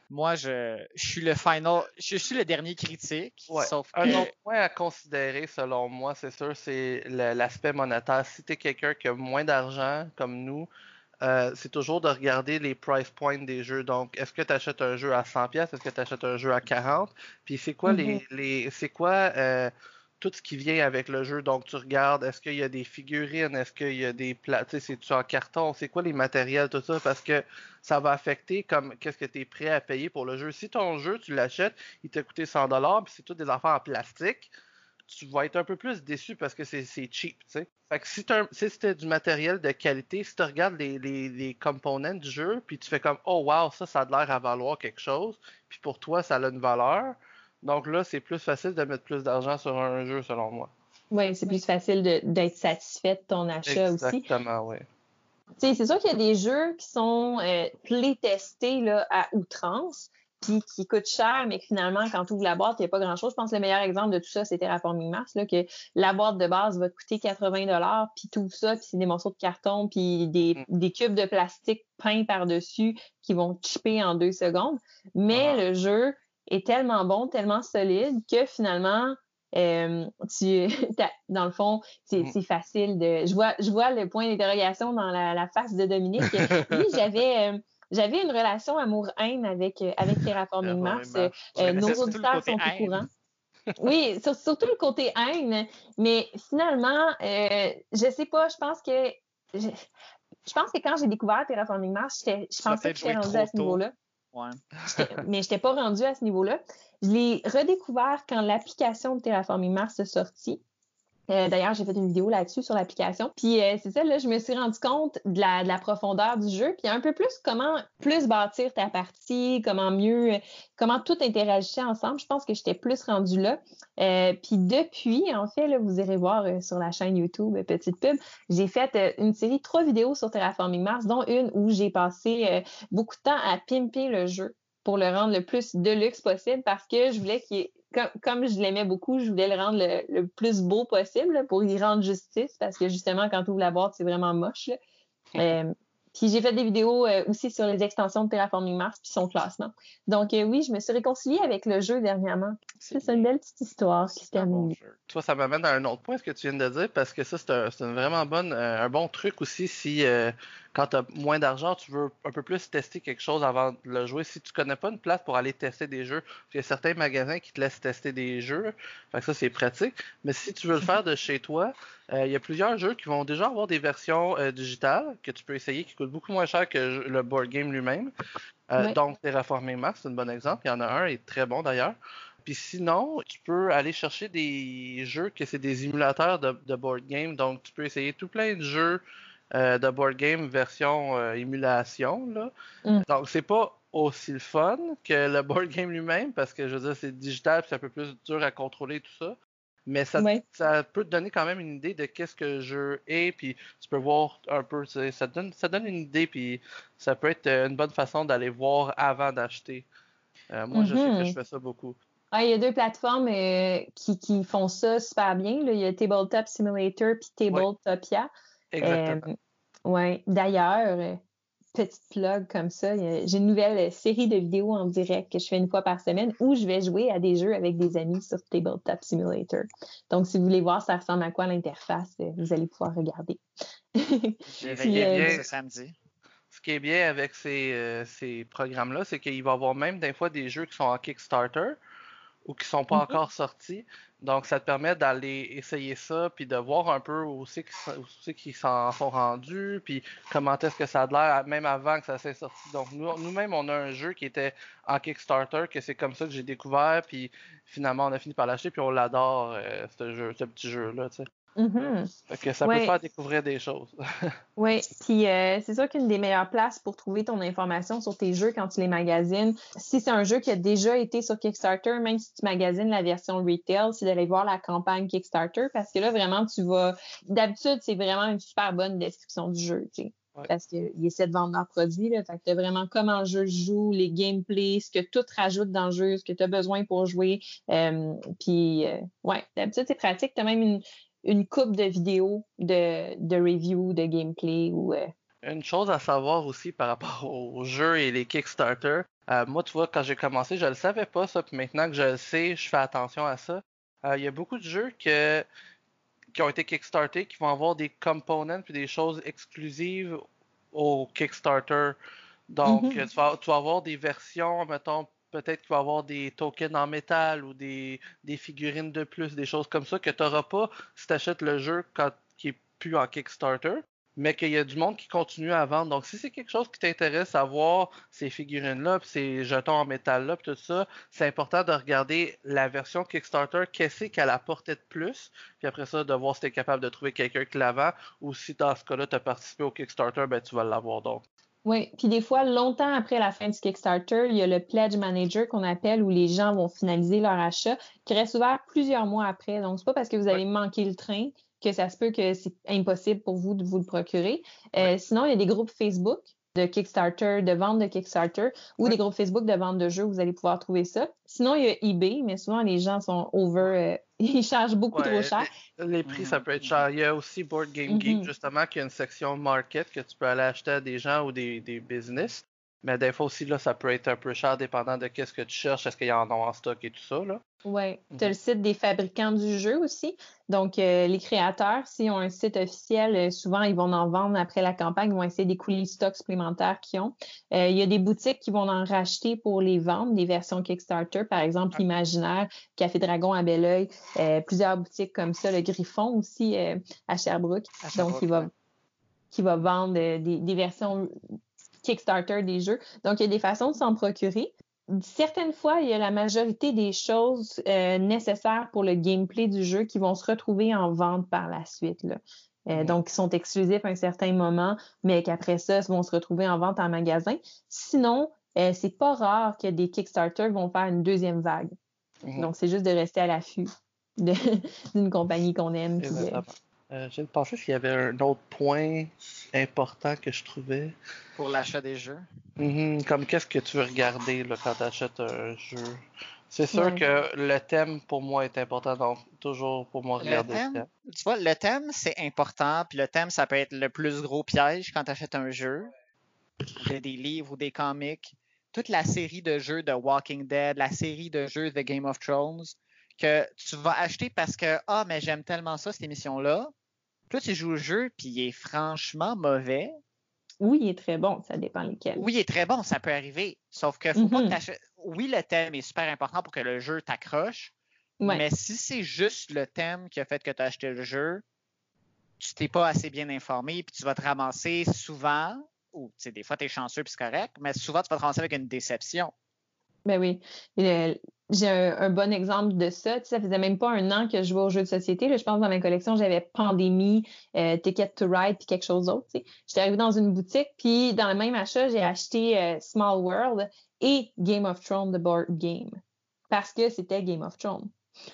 Moi, je, je suis le final, je suis le dernier critique. Sauf que... Un autre point à considérer, selon moi, c'est sûr, c'est l'aspect monétaire. Si tu es quelqu'un qui a moins d'argent, comme nous, euh, c'est toujours de regarder les price points des jeux. Donc, est-ce que tu achètes un jeu à 100$? Est-ce que tu achètes un jeu à 40$? Puis, c'est quoi les, mm-hmm. les c'est quoi euh, tout ce qui vient avec le jeu? Donc, tu regardes, est-ce qu'il y a des figurines? Est-ce qu'il y a des plats? Tu sais, c'est-tu en carton? C'est quoi les matériels, tout ça? Parce que ça va affecter comme qu'est-ce que tu es prêt à payer pour le jeu. Si ton jeu, tu l'achètes, il t'a coûté 100$, puis c'est tout des affaires en plastique, tu vas être un peu plus déçu parce que c'est cheap, tu sais. Fait que si, si c'était du matériel de qualité, si tu regardes les, les, les components du jeu, puis tu fais comme Oh wow, ça, ça a l'air à valoir quelque chose, puis pour toi, ça a une valeur. Donc là, c'est plus facile de mettre plus d'argent sur un jeu, selon moi. Oui, c'est plus facile d'être satisfait de ton achat aussi. Exactement, oui. c'est sûr qu'il y a des jeux qui sont euh, playtestés là, à outrance, puis qui coûtent cher, mais que finalement, quand tu ouvres la boîte, il n'y a pas grand-chose. Je pense que le meilleur exemple de tout ça, c'est Terraforming Mars, là, que la boîte de base va te coûter 80 puis tout ça, puis c'est des morceaux de carton, puis des, mm. des cubes de plastique peints par-dessus qui vont chipper en deux secondes. Mais le jeu est tellement bon, tellement solide que finalement, euh, tu, dans le fond, mm. c'est facile de. Je vois, je vois le point d'interrogation dans la, la, face de Dominique. oui, j'avais. Euh, j'avais une relation amour-haine avec, euh, avec Terraforming Mars. Euh, nos auditeurs sont au courant. oui, surtout le côté haine. Mais finalement, euh, je sais pas, je pense que je, pense que quand j'ai découvert Terraforming Mars, je pensais que j'étais rendue à ce niveau-là. Ouais. mais je n'étais pas rendue à ce niveau-là. Je l'ai redécouvert quand l'application de Terraforming Mars est sortie. Euh, d'ailleurs, j'ai fait une vidéo là-dessus sur l'application. Puis euh, c'est ça, là, je me suis rendu compte de la, de la, profondeur du jeu, puis un peu plus comment plus bâtir ta partie, comment mieux, comment tout interagissait ensemble. Je pense que j'étais plus rendue là. Euh, puis depuis, en fait, là, vous irez voir sur la chaîne YouTube, petite pub, j'ai fait une série trois vidéos sur Terraforming Mars, dont une où j'ai passé beaucoup de temps à pimper le jeu pour le rendre le plus de luxe possible parce que je voulais qu'il ait comme, je l'aimais beaucoup, je voulais le rendre le, plus beau possible pour y rendre justice parce que justement, quand tu ouvres la boîte, c'est vraiment moche. Euh, puis j'ai fait des vidéos euh, aussi sur les extensions de Terraforming Mars puis son classement. Donc euh, oui, je me suis réconciliée avec le jeu dernièrement. C'est une belle petite histoire qui se termine. Toi, ça m'amène à un autre point ce que tu viens de dire parce que ça c'est un, vraiment bonne, un bon truc aussi si quand tu as moins d'argent, tu veux un peu plus tester quelque chose avant de le jouer. Si tu connais pas une place pour aller tester des jeux, il y a certains magasins qui te laissent tester des jeux. Fait ça, c'est pratique. Mais si tu veux le faire de chez toi, euh, il y a plusieurs jeux qui vont déjà avoir des versions euh, digitales que tu peux essayer qui coûtent beaucoup moins cher que le board game lui-même. Euh, Donc, Terraforming Mars, c'est un bon exemple. Il y en a un, et très bon d'ailleurs. Puis sinon, tu peux aller chercher des jeux que c'est des émulateurs de, de, board game. Donc, tu peux essayer tout plein de jeux de board game version euh, émulation. Là. Mm. Donc, c'est pas aussi le fun que le board game lui-même, parce que je veux dire, c'est digital et c'est un peu plus dur à contrôler tout ça. Mais ça, ça peut te donner quand même une idée de qu'est-ce que le jeu est, puis tu peux voir un peu, ça donne, ça donne une idée, puis ça peut être une bonne façon d'aller voir avant d'acheter. Euh, moi, je sais que mm-hmm. je fais ça beaucoup. Ah, il y a deux plateformes qui, qui, font ça super bien. Là. Il y a Tabletop Simulator puis Tabletopia. Exactement. Euh, ouais. D'ailleurs, euh, petite plug comme ça, j'ai une nouvelle série de vidéos en direct que je fais une fois par semaine où je vais jouer à des jeux avec des amis sur Tabletop Simulator. Donc, si vous voulez voir ça ressemble à quoi l'interface, euh, vous allez pouvoir regarder. J'ai bien ce samedi. Ce qui est bien avec ces, ces programmes-là, c'est qu'il va y avoir même des fois des jeux qui sont en Kickstarter ou qui sont pas mm-hmm. encore sortis. Donc, ça te permet d'aller essayer ça, puis de voir un peu où c'est qu'ils s'en sont rendus, puis comment est-ce que ça a l'air, même avant que ça s'est sorti. Donc, nous-mêmes, on a un jeu qui était en Kickstarter, que c'est comme ça que j'ai découvert, puis finalement, on a fini par l'acheter, puis on l'adore, euh, ce, jeu, ce petit jeu-là, tu sais. Mm-hmm. que ça peut faire découvrir des choses. oui, puis euh, c'est sûr qu'une des meilleures places pour trouver ton information sur tes jeux quand tu les magasines, si c'est un jeu qui a déjà été sur Kickstarter, même si tu magasines la version retail, c'est d'aller voir la campagne Kickstarter parce que là, vraiment, tu vas. D'habitude, c'est vraiment une super bonne description du jeu, tu sais. Parce qu'ils essaient de vendre leurs produits. Là. Fait que tu vraiment comment le jeu joue, les gameplays, ce que tout rajoute dans le jeu, ce que tu as besoin pour jouer. Euh, puis, euh, ouais, d'habitude, c'est pratique. Tu as même une, une coupe de vidéos de, de review, de gameplay ou. Euh, une chose à savoir aussi par rapport aux jeux et les Kickstarter. Euh, moi, tu vois, quand j'ai commencé, je le savais pas ça, puis maintenant que je le sais, je fais attention à ça. Euh, il y a beaucoup de jeux que, qui ont été Kickstarter qui vont avoir des components puis des choses exclusives au Kickstarter. Donc, mm-hmm. tu, vas, tu, vas, avoir des versions, mettons, peut-être qu'il va y avoir des tokens en métal ou des, figurines de plus, des choses comme ça que tu n'auras pas si tu achètes le jeu qui est plus en Kickstarter, mais qu'il y a du monde qui continue à vendre. Donc, si c'est quelque chose qui t'intéresse à voir ces figurines-là, ces jetons en métal-là, tout ça, c'est important de regarder la version Kickstarter, qu'est-ce qu'elle apportait de plus, puis après ça, de voir si tu es capable de trouver quelqu'un qui la vend, ou si dans ce cas-là, tu as participé au Kickstarter, ben, tu vas l'avoir donc. Oui, puis des fois, longtemps après la fin du Kickstarter, il y a le Pledge Manager qu'on appelle où les gens vont finaliser leur achat, qui reste ouvert plusieurs mois après. Donc, c'est pas parce que vous avez manqué le train que ça se peut que c'est impossible pour vous de vous le procurer. Euh, sinon, il y a des groupes Facebook de Kickstarter, de vente de Kickstarter ou des groupes Facebook de vente de jeux, vous allez pouvoir trouver ça. Sinon, il y a eBay, mais souvent les gens sont over, euh, ils chargent beaucoup trop cher. Les, prix, ça peut être cher. Il y a aussi Board Game Geek, mm-hmm. justement, qui a une section market que tu peux aller acheter à des gens ou des, des business. Mais des fois aussi, là, ça peut être un peu cher dépendant de qu'est-ce que tu cherches, est-ce qu'il y en a en stock et tout ça. Oui. Tu as le site des fabricants du jeu aussi. Donc, euh, les créateurs, s'ils ont un site officiel, euh, souvent, ils vont en vendre après la campagne, ils vont essayer d'écouler le stock supplémentaire qu'ils ont. Euh, il y a des boutiques qui vont en racheter pour les vendre, des versions Kickstarter, par exemple, l'Imaginaire, Café Dragon à Belleuil, plusieurs boutiques comme ça, le Griffon aussi à Sherbrooke. Donc, il va, qui va vendre des, des versions Kickstarter des jeux. Donc, il y a des façons de s'en procurer. Certaines fois, il y a la majorité des choses euh, nécessaires pour le gameplay du jeu qui vont se retrouver en vente par la suite. Là. Euh, donc, qui sont exclusifs à un certain moment, mais qu'après ça, vont se retrouver en vente en magasin. Sinon, euh, c'est pas rare que des Kickstarter vont faire une deuxième vague. Mhm. Donc, c'est juste de rester à l'affût d'une compagnie qu'on aime. Euh, je viens de penser s'il y avait un autre point important que je trouvais. Pour l'achat des jeux. Mm-hmm. Comme qu'est-ce que tu veux regarder là, quand tu achètes un jeu? C'est sûr que le thème pour moi est important, donc toujours pour moi regarder le thème? Tu vois, le thème c'est important, puis le thème ça peut être le plus gros piège quand tu achètes un jeu. A des livres ou des comics. Toute la série de jeux de Walking Dead, la série de jeux de Game of Thrones, que tu vas acheter parce que ah mais j'aime tellement ça cette émission là puis tu joues au jeu, puis il est franchement mauvais. Oui, il est très bon, ça dépend lesquels. Oui, il est très bon, ça peut arriver. Sauf que faut pas mm-hmm. que Oui, le thème est super important pour que le jeu t'accroche. Mais si c'est juste le thème qui a fait que tu as acheté le jeu, tu t'es pas assez bien informé, puis tu vas te ramasser souvent, ou des fois tu es chanceux puis c'est correct, mais souvent tu vas te ramasser avec une déception. Ben oui j'ai un, bon exemple de ça. Tu sais, ça faisait même pas un an que je jouais aux jeux de société. Là, je pense que dans ma collection, j'avais Pandémie, euh, Ticket to Ride, puis quelque chose d'autre. Tu sais. J'étais arrivée dans une boutique, puis dans le même achat, j'ai acheté euh, Small World et Game of Thrones, The Board Game, parce que c'était Game of Thrones.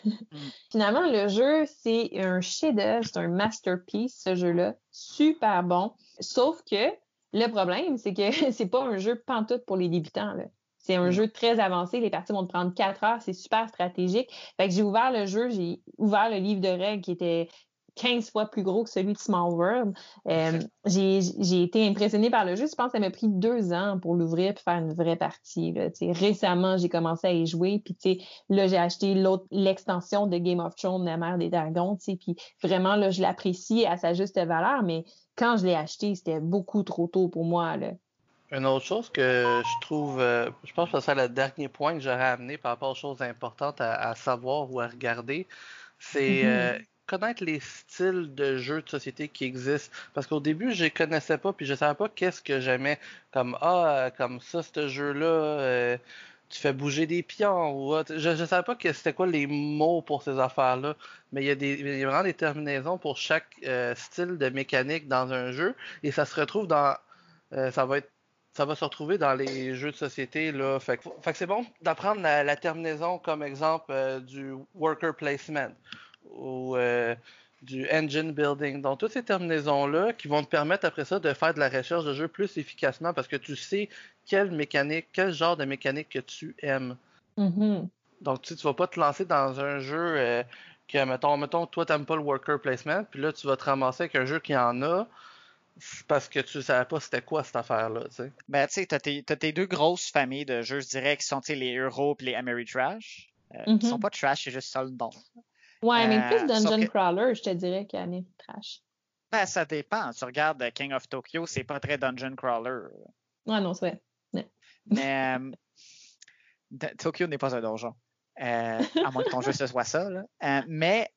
Mm. Finalement, le jeu, c'est un chef-d'œuvre, c'est un masterpiece, ce jeu-là. Super bon. Sauf que le problème, c'est que c'est pas un jeu pantoute pour les débutants. Là. C'est un mm. jeu très avancé. Les parties vont te prendre quatre heures. C'est super stratégique. Fait que j'ai ouvert le jeu, j'ai ouvert le livre de règles qui était 15 fois plus gros que celui de Small World. Euh, j'ai été impressionnée par le jeu. Je pense que ça m'a pris deux ans pour l'ouvrir et faire une vraie partie. Là. Récemment, j'ai commencé à y jouer. Puis là, j'ai acheté l'extension de Game of Thrones, La mer des dragons. Puis vraiment, là, je l'apprécie à sa juste valeur. Mais quand je l'ai acheté, c'était beaucoup trop tôt pour moi. Là. Une autre chose que je trouve, euh, je pense que c'est le dernier point que j'aurais amené par rapport aux choses importantes à, savoir ou à regarder, c'est euh, mm-hmm. connaître les styles de jeux de société qui existent. Parce qu'au début, je les connaissais pas, puis je savais pas qu'est-ce que j'aimais. Comme ah, comme ça, ce jeu-là, euh, tu fais bouger des pions ou Je, ne savais pas que c'était quoi les mots pour ces affaires-là. Mais il y a des, il y a vraiment des terminaisons pour chaque style de mécanique dans un jeu, et ça se retrouve dans ça va être ça va se retrouver dans les jeux de société. Là. Fait, que, c'est bon d'apprendre la, terminaison comme exemple euh, du worker placement ou euh, du engine building. Donc, toutes ces terminaisons-là qui vont te permettre après ça de faire de la recherche de jeu plus efficacement parce que tu sais quelle mécanique, quel genre de mécanique que tu aimes. Mm-hmm. Donc, tu ne vas pas te lancer dans un jeu euh, que, mettons, mettons, toi, tu n'aimes pas le worker placement, puis là, tu vas te ramasser avec un jeu qui en a parce que tu savais pas c'était quoi cette affaire-là, tu sais. Ben, tu sais, t'as tes, tes deux grosses familles de jeux, je dirais, qui sont les Euro et les Ameritrash. Euh, Ils sont pas trash, c'est juste ça le nom. Ouais, mais plus euh, Dungeon Crawler, je te dirais, qu'Ameritrash. Ben, ça dépend. Tu regardes King of Tokyo, c'est pas très Dungeon Crawler. Ouais, non, c'est vrai. Mais euh, Tokyo n'est pas un donjon. Euh, à moins que ton jeu ce soit ça. Là. Euh, mais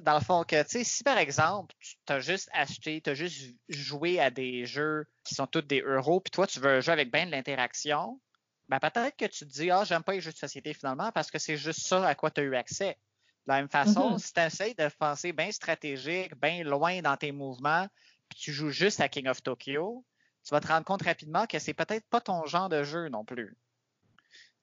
dans le fond, que, tu sais, si par exemple, tu as juste acheté, tu as juste joué à des jeux qui sont tous des euros, puis toi, tu veux jouer avec bien de l'interaction, ben peut-être que tu te dis, ah, j'aime pas les jeux de société finalement parce que c'est juste ça à quoi tu as eu accès. De la même façon, mm-hmm. si tu essaies de penser bien stratégique, bien loin dans tes mouvements, puis tu joues juste à King of Tokyo, tu vas te rendre compte rapidement que c'est peut-être pas ton genre de jeu non plus.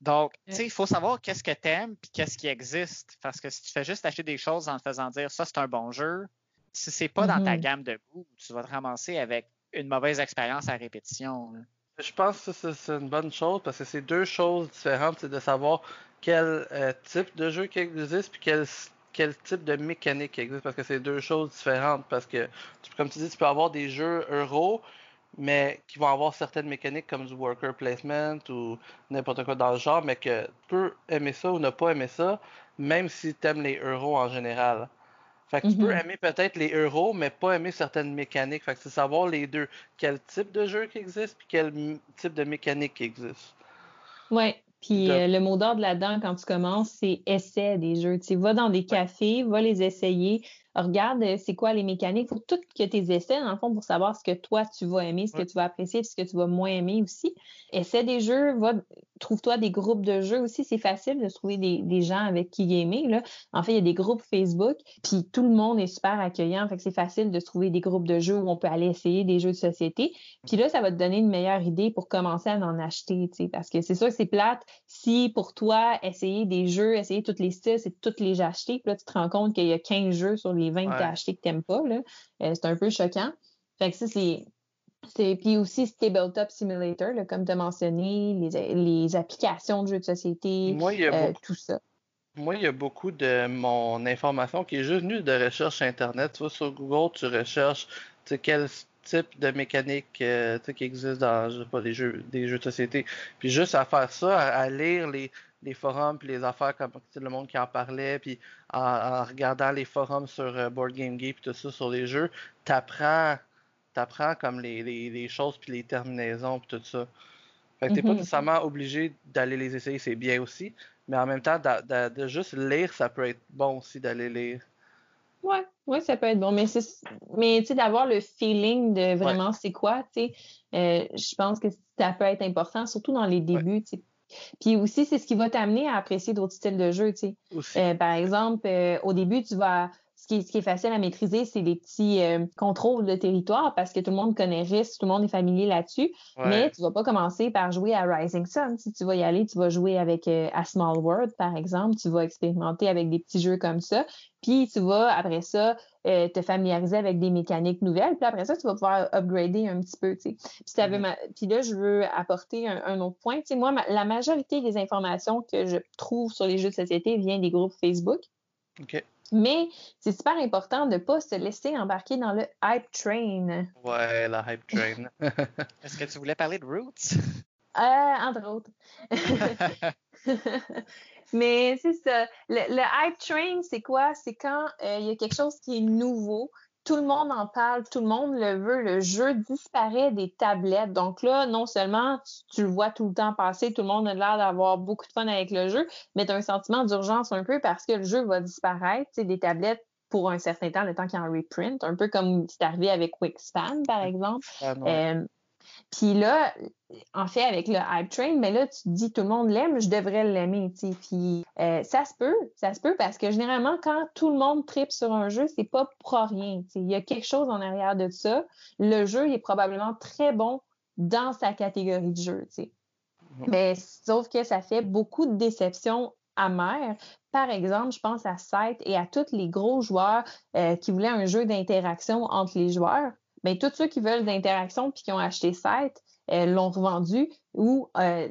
Donc, tu sais, il faut savoir qu'est-ce que t'aimes puis qu'est-ce qui existe. Parce que si tu fais juste acheter des choses en te faisant dire ça, c'est un bon jeu, Si c'est pas dans ta Mhm. gamme de goût, tu vas te ramasser avec une mauvaise expérience à répétition. là. Je pense que c'est une bonne chose parce que c'est deux choses différentes. C'est de savoir quel euh, type de jeu qui existe puis quel, quel type de mécanique qui existe parce que c'est deux choses différentes. Parce que, comme tu dis, tu peux avoir des jeux euro, mais qui vont avoir certaines mécaniques comme du worker placement ou n'importe quoi dans le genre, mais que tu peux aimer ça ou ne pas aimer ça, même si tu aimes les euros en général. Fait que tu peux Mhm. aimer peut-être les euros, mais pas aimer certaines mécaniques. Fait que c'est savoir les deux. Quel type de jeu qui existe, puis quel type de mécanique qui existe. Ouais. Puis De- euh, le mot d'ordre là-dedans, quand tu commences, c'est essaie des jeux. Tu sais, va dans des cafés, va les essayer. Regarde euh, c'est quoi les mécaniques. Faut tout que tes essais, dans le fond, pour savoir ce que toi tu vas aimer, ce que tu vas apprécier, ce que tu vas moins aimer aussi. Essaie des jeux, va, trouve-toi des groupes de jeux aussi. C'est facile de trouver des, des gens avec qui gamer. Là. En fait, il y a des groupes Facebook, puis tout le monde est super accueillant. Fait que c'est facile de trouver des groupes de jeux où on peut aller essayer des jeux de société. Puis là, ça va te donner une meilleure idée pour commencer à en acheter, tu sais, parce que c'est sûr que c'est plate si pour toi, essayer des jeux, essayer tous les styles, c'est tous les acheter, puis là, tu te rends compte qu'il y a 15 jeux sur les 20 que tu as achetés que tu n'aimes pas, là. Euh, c'est un peu choquant. Fait que ça, c'est. Puis aussi Tabletop Simulator, là, comme tu as mentionné, les, les applications de jeux de société, Moi, il y a euh, beaucoup tout ça. Moi, il y a beaucoup de mon information qui est juste venue de recherche Internet. Tu vois, sur Google, tu recherches tu sais, quel type de mécanique euh, tu sais, qui existe dans je sais pas, les jeux, des jeux de société. Puis juste à faire ça, à, à lire les, les forums puis les affaires comme le monde qui en parlait, puis en, en regardant les forums sur euh, Board Game Geek puis tout ça sur les jeux, t'apprends t'apprends comme les, les, les choses puis les terminaisons puis tout ça. Fait que t'es pas Mhm. nécessairement obligé d'aller les essayer, c'est bien aussi. Mais en même temps, de, juste lire, ça peut être bon aussi d'aller lire. Ouais, ouais, ça peut être bon. Mais c'est, mais tu sais, d'avoir le feeling de vraiment c'est quoi, tu sais, euh, je pense que ça peut être important, surtout dans les débuts, tu sais. Puis aussi, c'est ce qui va t'amener à apprécier d'autres styles de jeu, tu sais. Euh, par exemple, euh, au début, tu vas. Ce qui, est, ce qui est facile à maîtriser, c'est les petits euh, contrôles de territoire parce que tout le monde connaît Risk, tout le monde est familier là-dessus. Ouais. Mais tu vas pas commencer par jouer à Rising Sun. Si tu vas y aller, tu vas jouer avec euh, à Small World, par exemple. Tu vas expérimenter avec des petits jeux comme ça. Puis tu vas, après ça, euh, te familiariser avec des mécaniques nouvelles. Puis après ça, tu vas pouvoir upgrader un petit peu. Puis, ça veut Mhm. ma- Puis là, je veux apporter un, un autre point. Moi, ma- la majorité des informations que je trouve sur les jeux de société vient des groupes Facebook. Ok. Mais c'est super important de ne pas se laisser embarquer dans le hype train. Ouais, la hype train. Est-ce que tu voulais parler de Roots? Euh, entre autres. Mais c'est ça. Le, le hype train, c'est quoi? C'est quand euh, il y a quelque chose qui est nouveau. Tout le monde en parle, tout le monde le veut. Le jeu disparaît des tablettes. Donc là, non seulement tu, le vois tout le temps passer, tout le monde a l'air d'avoir beaucoup de fun avec le jeu, mais tu as un sentiment d'urgence un peu parce que le jeu va disparaître tu sais, des tablettes pour un certain temps, le temps qu'il y a un reprint, un peu comme c'est arrivé avec Wingspan, par exemple. Ah, non. Euh, puis là, en fait, avec le hype train, mais là, tu te dis tout le monde l'aime, je devrais l'aimer, tu sais. Puis euh, ça se peut, ça se peut parce que généralement, quand tout le monde tripe sur un jeu, c'est pas pour rien. tu sais. Il y a quelque chose en arrière de ça. Le jeu il est probablement très bon dans sa catégorie de jeu, tu sais. Mais sauf que ça fait beaucoup de déceptions amères. Par exemple, je pense à Scythe et à tous les gros joueurs euh, qui voulaient un jeu d'interaction entre les joueurs. Mais tous ceux qui veulent d'interaction puis qui ont acheté Scythe euh, l'ont revendu ou euh,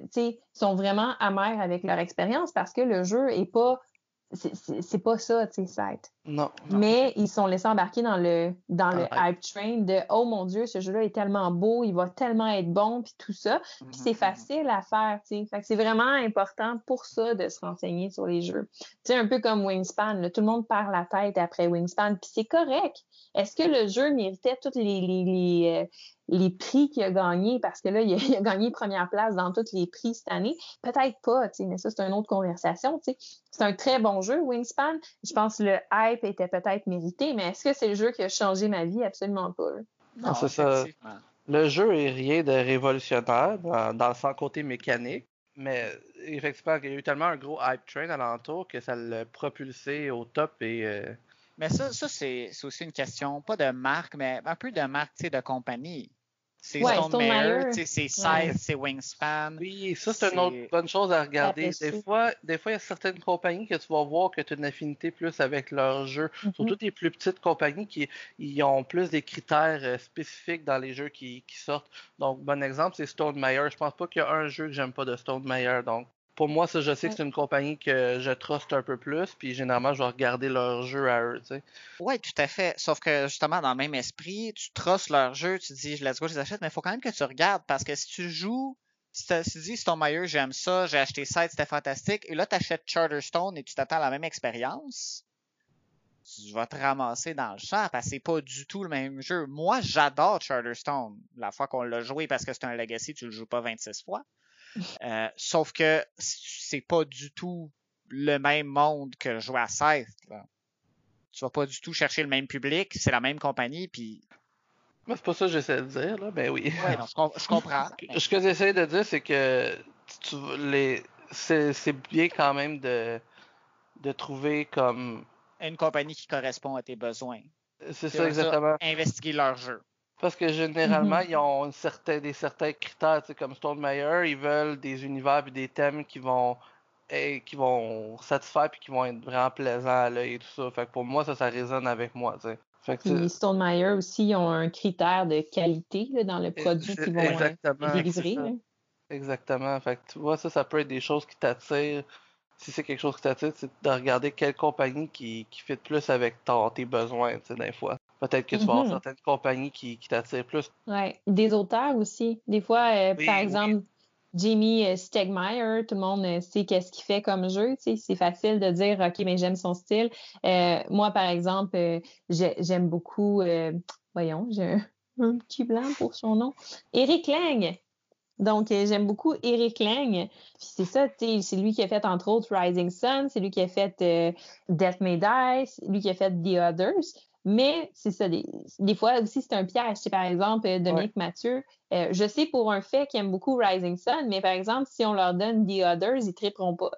sont vraiment amers avec leur expérience parce que le jeu est pas c'est- pas ça, tu sais, Scythe. non. Mais ils sont laissés embarquer dans le dans le Ah, hype train de oh mon dieu, ce jeu-là est tellement beau, il va tellement être bon puis tout ça. Puis c'est facile à faire, tu sais. Fait que c'est vraiment important pour ça de se renseigner sur les jeux. Tu sais, un peu comme Wingspan, là, tout le monde perd la tête après Wingspan, puis c'est correct. Est-ce que le jeu méritait les, les, les, euh, les prix qu'il a gagnés? Parce que là, il a, il a gagné première place dans tous les prix cette année. Peut-être pas, tu sais, mais ça, c'est une autre conversation, tu sais. C'est un très bon jeu, Wingspan. Je pense que le hype était peut-être mérité, mais est-ce que c'est le jeu qui a changé ma vie? Absolument pas. là. Non, c'est ça. Le jeu est rien de révolutionnaire dans, sens côté mécanique, mais effectivement, il y a eu tellement un gros hype train alentour que ça l'a propulsé au top et euh, Mais ça, ça c'est c'est aussi une question, pas de marque, mais un peu de marque, tu sais, de compagnie. C'est Ouais, Stone c'est Ouais. size, c'est wingspan. Oui, ça, c'est une autre bonne chose à regarder. Des fois, des fois, il y a certaines compagnies que tu vas voir que tu as une affinité plus avec leur jeu. Mhm. Surtout des plus petites compagnies qui ils ont plus des critères euh, spécifiques dans les jeux qui, qui sortent. Donc, bon exemple, c'est Stone Meyer. Je pense pas qu'il y a un jeu que j'aime pas de Stone Meyer. Donc, pour moi, ça, je sais que c'est une compagnie que je truste un peu plus. Puis, généralement, je vais regarder leur jeu à eux. tu sais. Oui, tout à fait. Sauf que justement, dans le même esprit, tu trosses leur jeu, tu dis, let's go, je les achète, mais il faut quand même que tu regardes parce que si tu joues, si tu dis, Stone Meyer, j'aime ça, j'ai acheté ça, c'était fantastique, et là, tu achètes Charterstone et tu t'attends à la même expérience, tu vas te ramasser dans le champ parce que c'est pas du tout le même jeu. Moi, j'adore Charterstone. La fois qu'on l'a joué parce que c'est un legacy, tu le joues pas 26 fois. Euh, sauf que c'est pas du tout le même monde que jouer à Scythe. Là. Tu vas pas du tout chercher le même public, c'est la même compagnie, puis c'est pas ça que j'essaie de dire, là. Ben oui. ouais, non, je, com- je comprends. mais- Ce que j'essaie de dire, c'est que tu, les, c'est, bien quand même de, de trouver comme. Une compagnie qui correspond à tes besoins. C'est ça exactement. investiguer leur jeu. Parce que généralement, ils ont une certain- des certains critères, tu sais, comme Stone Meyer, ils veulent des univers et des thèmes qui vont qui vont satisfaire puis qui vont être vraiment plaisants à l'œil et tout ça. Fait que pour moi, ça, ça résonne avec moi. Fait que Puis c'est- Stone Meyer aussi, ils ont un critère de qualité là, dans le produit qu'ils vont euh, exactement, délivrer. Exactement. Fait que tu vois, ça, ça peut être des choses qui t'attirent. Si c'est quelque chose qui t'attire, c'est de regarder quelle compagnie qui, qui fit plus avec ton, tes besoins, tu sais, des fois. Peut-être que tu vas avoir Mhm. certaines compagnies qui, qui t'attirent plus. Ouais. Des auteurs aussi. Des fois, euh, Oui, par oui. exemple, Jamie euh, Stegmaier, tout le monde euh, sait qu'est-ce qu'il fait comme jeu. tu sais, C'est facile de dire, OK, mais j'aime son style. Euh, moi, par exemple, euh, j'ai- j'aime beaucoup, euh, voyons, j'ai un, un petit blanc pour son nom, Eric Lang. Donc, j'aime beaucoup Eric Lang. Puis c'est ça, tu sais, c'est lui qui a fait, entre autres, Rising Sun, c'est lui qui a fait Death May Die, c'est lui qui a fait The Others. Mais c'est ça, des, des fois aussi, c'est un piège. C'est par exemple, euh, Dominique Mathieu, euh, je sais pour un fait qu'il aime beaucoup Rising Sun, mais par exemple, si on leur donne The Others, ils triperont pas.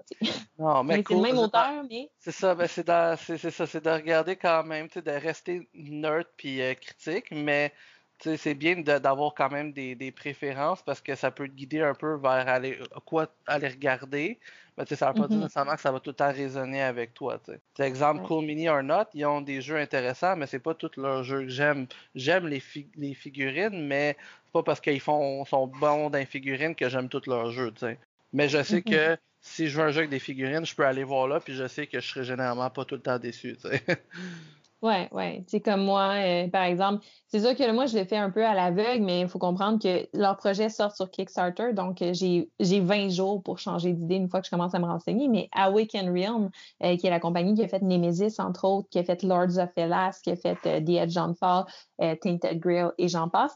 Non, Mais c'est le même auteur, mais C'est ça, ben c'est dans- c'est c'est ça, c'est de regarder quand même, tu sais, de rester neutre puis euh, critique, mais tu sais, c'est bien de- d'avoir quand même des, des préférences parce que ça peut te guider un peu vers aller quoi aller regarder. Sais, ça veut pas dire Mhm. nécessairement que ça va tout le temps résonner avec toi. Tu sais. Tu sais, exemple, Ouais. Cool Mini or Not, ils ont des jeux intéressants, mais c'est pas tous leurs jeux que j'aime. J'aime les, fi- les figurines, mais c'est pas parce qu'ils font sont bons dans les figurines que j'aime tous leurs jeux. Tu sais. Mais je sais que si je veux un jeu avec des figurines, je peux aller voir là, puis je sais que je serai généralement pas tout le temps déçu. ouais, ouais. Tu sais, comme moi, euh, par exemple, c'est sûr que moi, je le fais un peu à l'aveugle, mais il faut comprendre que leur projet sort sur Kickstarter, donc euh, j'ai j'ai 20 jours pour changer d'idée une fois que je commence à me renseigner. Mais Awaken Realm, euh, qui est la compagnie qui a fait Nemesis, entre autres, qui a fait Lords of Hellas, qui a fait euh, The Edge on Fall, Tainted Grail et j'en passe,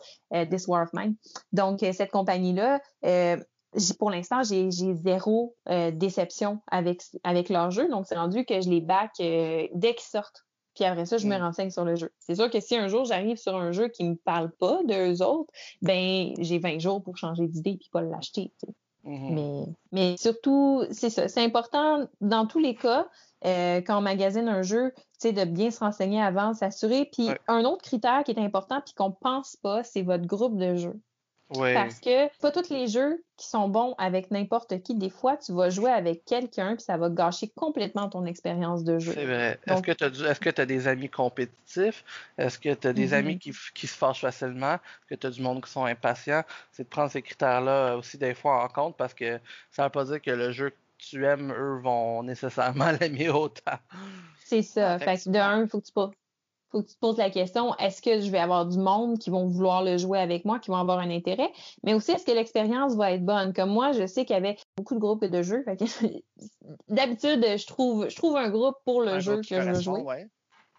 This War of Mine. Donc, cette compagnie-là, pour l'instant, j'ai j'ai zéro déception avec, avec leur jeu. Donc, c'est rendu que je les back dès qu'ils sortent. Puis après ça, je me Mm. renseigne sur le jeu. C'est sûr que si un jour j'arrive sur un jeu qui me parle pas d'eux autres, ben j'ai 20 jours pour changer d'idée puis pas l'acheter. Mhm. Mais, mais surtout, c'est ça. C'est important dans tous les cas, euh, quand on magasine un jeu, tu sais, de bien se renseigner avant, s'assurer. Puis Ouais. un autre critère qui est important puis qu'on pense pas, c'est votre groupe de jeux. Ouais. Parce que pas tous les jeux qui sont bons avec n'importe qui. Des fois, tu vas jouer avec quelqu'un puis ça va gâcher complètement ton expérience de jeu. C'est vrai. Est-ce que tu as, des amis compétitifs? Est-ce que tu as des Mhm. amis qui, f- qui se fâchent facilement? Est-ce que tu as du monde qui sont impatients? C'est de prendre ces critères-là aussi des fois en compte parce que ça ne veut pas dire que le jeu que tu aimes, eux, vont nécessairement l'aimer autant. C'est ça. Ah, Fait que de un, il faut que tu. Faut que tu te poses la question, est-ce que je vais avoir du monde qui vont vouloir le jouer avec moi, qui vont avoir un intérêt? Mais aussi, est-ce que l'expérience va être bonne? Comme moi, je sais qu'il y avait beaucoup de groupes de jeux. D'habitude, je trouve, je trouve un groupe pour le Un jeu que je veux jouer. ouais.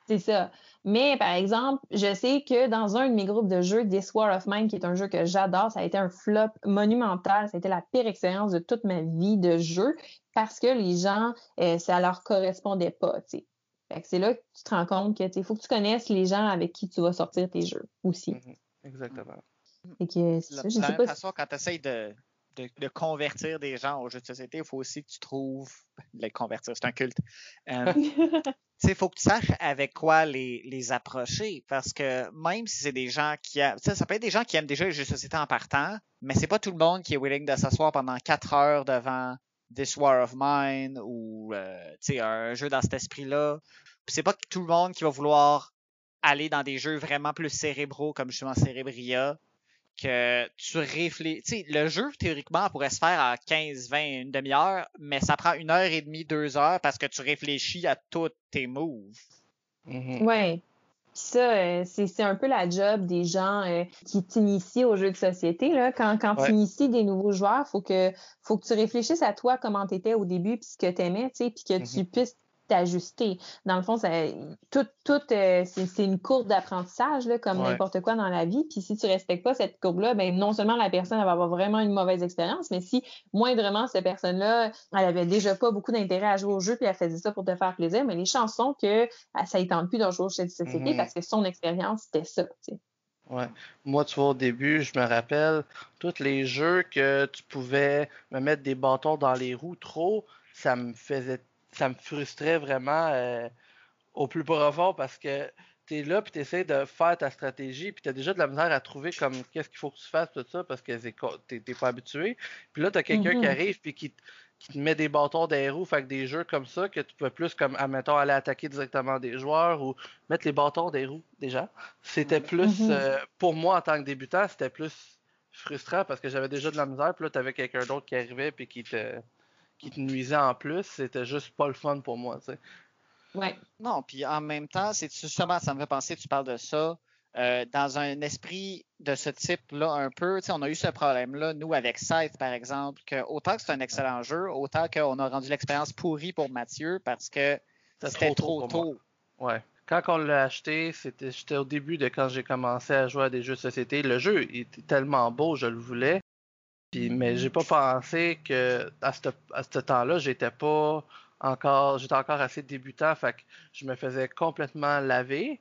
C'est ça. Mais par exemple, je sais que dans un de mes groupes de jeux, This War of Mine, qui est un jeu que j'adore, ça a été un flop monumental. Ça a été la pire expérience de toute ma vie de jeu parce que les gens, euh, ça leur correspondait pas. C'est là que tu te rends compte que il faut que tu connaisses les gens avec qui tu vas sortir tes jeux aussi. Mhm. Exactement. Fait que c'est La- ça, je de la sais même pas si- façon, quand tu essayes de, de, de convertir des gens aux jeux de société, il faut aussi que tu trouves. Les convertir, c'est un culte. Euh, il faut que tu saches avec quoi les, les approcher. Parce que même si c'est des gens qui aiment, ça peut être des gens qui aiment déjà les jeux de société en partant, mais c'est pas tout le monde qui est willing de s'asseoir pendant quatre heures devant This War of Mine ou euh, un jeu dans cet esprit-là. C'est pas tout le monde qui va vouloir aller dans des jeux vraiment plus cérébraux comme justement Cérébria que tu réfléchis. le jeu, théoriquement, pourrait se faire en 15, 20, une demi-heure, mais ça prend une heure et demie, deux heures parce que tu réfléchis à tous tes moves. Mm-hmm. Ouais. Ça, euh, c'est un peu la job des gens euh, qui t'initient aux jeux de société. Là. Quand, quand tu inities des nouveaux joueurs, faut que faut que tu réfléchisses à toi, comment tu étais au début, puis ce que tu aimais, puis que mm-hmm. tu puisses t'ajuster. Dans le fond, ça, tout, tout euh, c'est une courbe d'apprentissage, comme n'importe quoi dans la vie. Puis si tu respectes pas cette courbe-là, ben non seulement la personne va avoir vraiment une mauvaise expérience, mais si moindrement cette personne-là, elle avait déjà pas beaucoup d'intérêt à jouer au jeu, puis elle faisait ça pour te faire plaisir, mais les chansons que ça ne tente plus de jouer chez société mm-hmm. parce que son expérience, c'était ça. Ouais. Moi, tu vois, au début, je me rappelle, tous les jeux que tu pouvais me mettre des bâtons dans les roues trop, ça me faisait ça me frustrait vraiment euh, au plus profond parce que tu es là puis tu essaies de faire ta stratégie puis tu as déjà de la misère à trouver comme qu'est-ce qu'il faut que tu fasses tout ça parce que tu n'es pas habitué. Puis là, tu as quelqu'un qui mm-hmm. arrive puis qui, te met des bâtons des roues, fait que des jeux comme ça que tu peux plus comme admettons aller attaquer directement des joueurs ou mettre les bâtons des roues déjà. C'était plus mm-hmm. euh, pour moi en tant que débutant, c'était plus frustrant parce que j'avais déjà de la misère, puis là tu avais quelqu'un d'autre qui arrivait puis qui te qui te nuisait en plus, c'était juste pas le fun pour moi, tu sais. Ouais. Non, puis en même temps, c'est justement, ça me fait penser, tu parles de ça, euh, dans un esprit de ce type-là un peu, tu sais, on a eu ce problème-là, nous, avec Scythe, par exemple, que autant que c'est un excellent jeu, autant qu'on a rendu l'expérience pourrie pour Mathieu parce que c'était trop, tôt. Ouais. Quand on l'a acheté, c'était j'étais au début de quand j'ai commencé à jouer à des jeux de société. Le jeu était tellement beau, je le voulais mais j'ai pas pensé que à ce, temps-là, j'étais pas encore, j'étais encore assez débutant, fait que je me faisais complètement laver.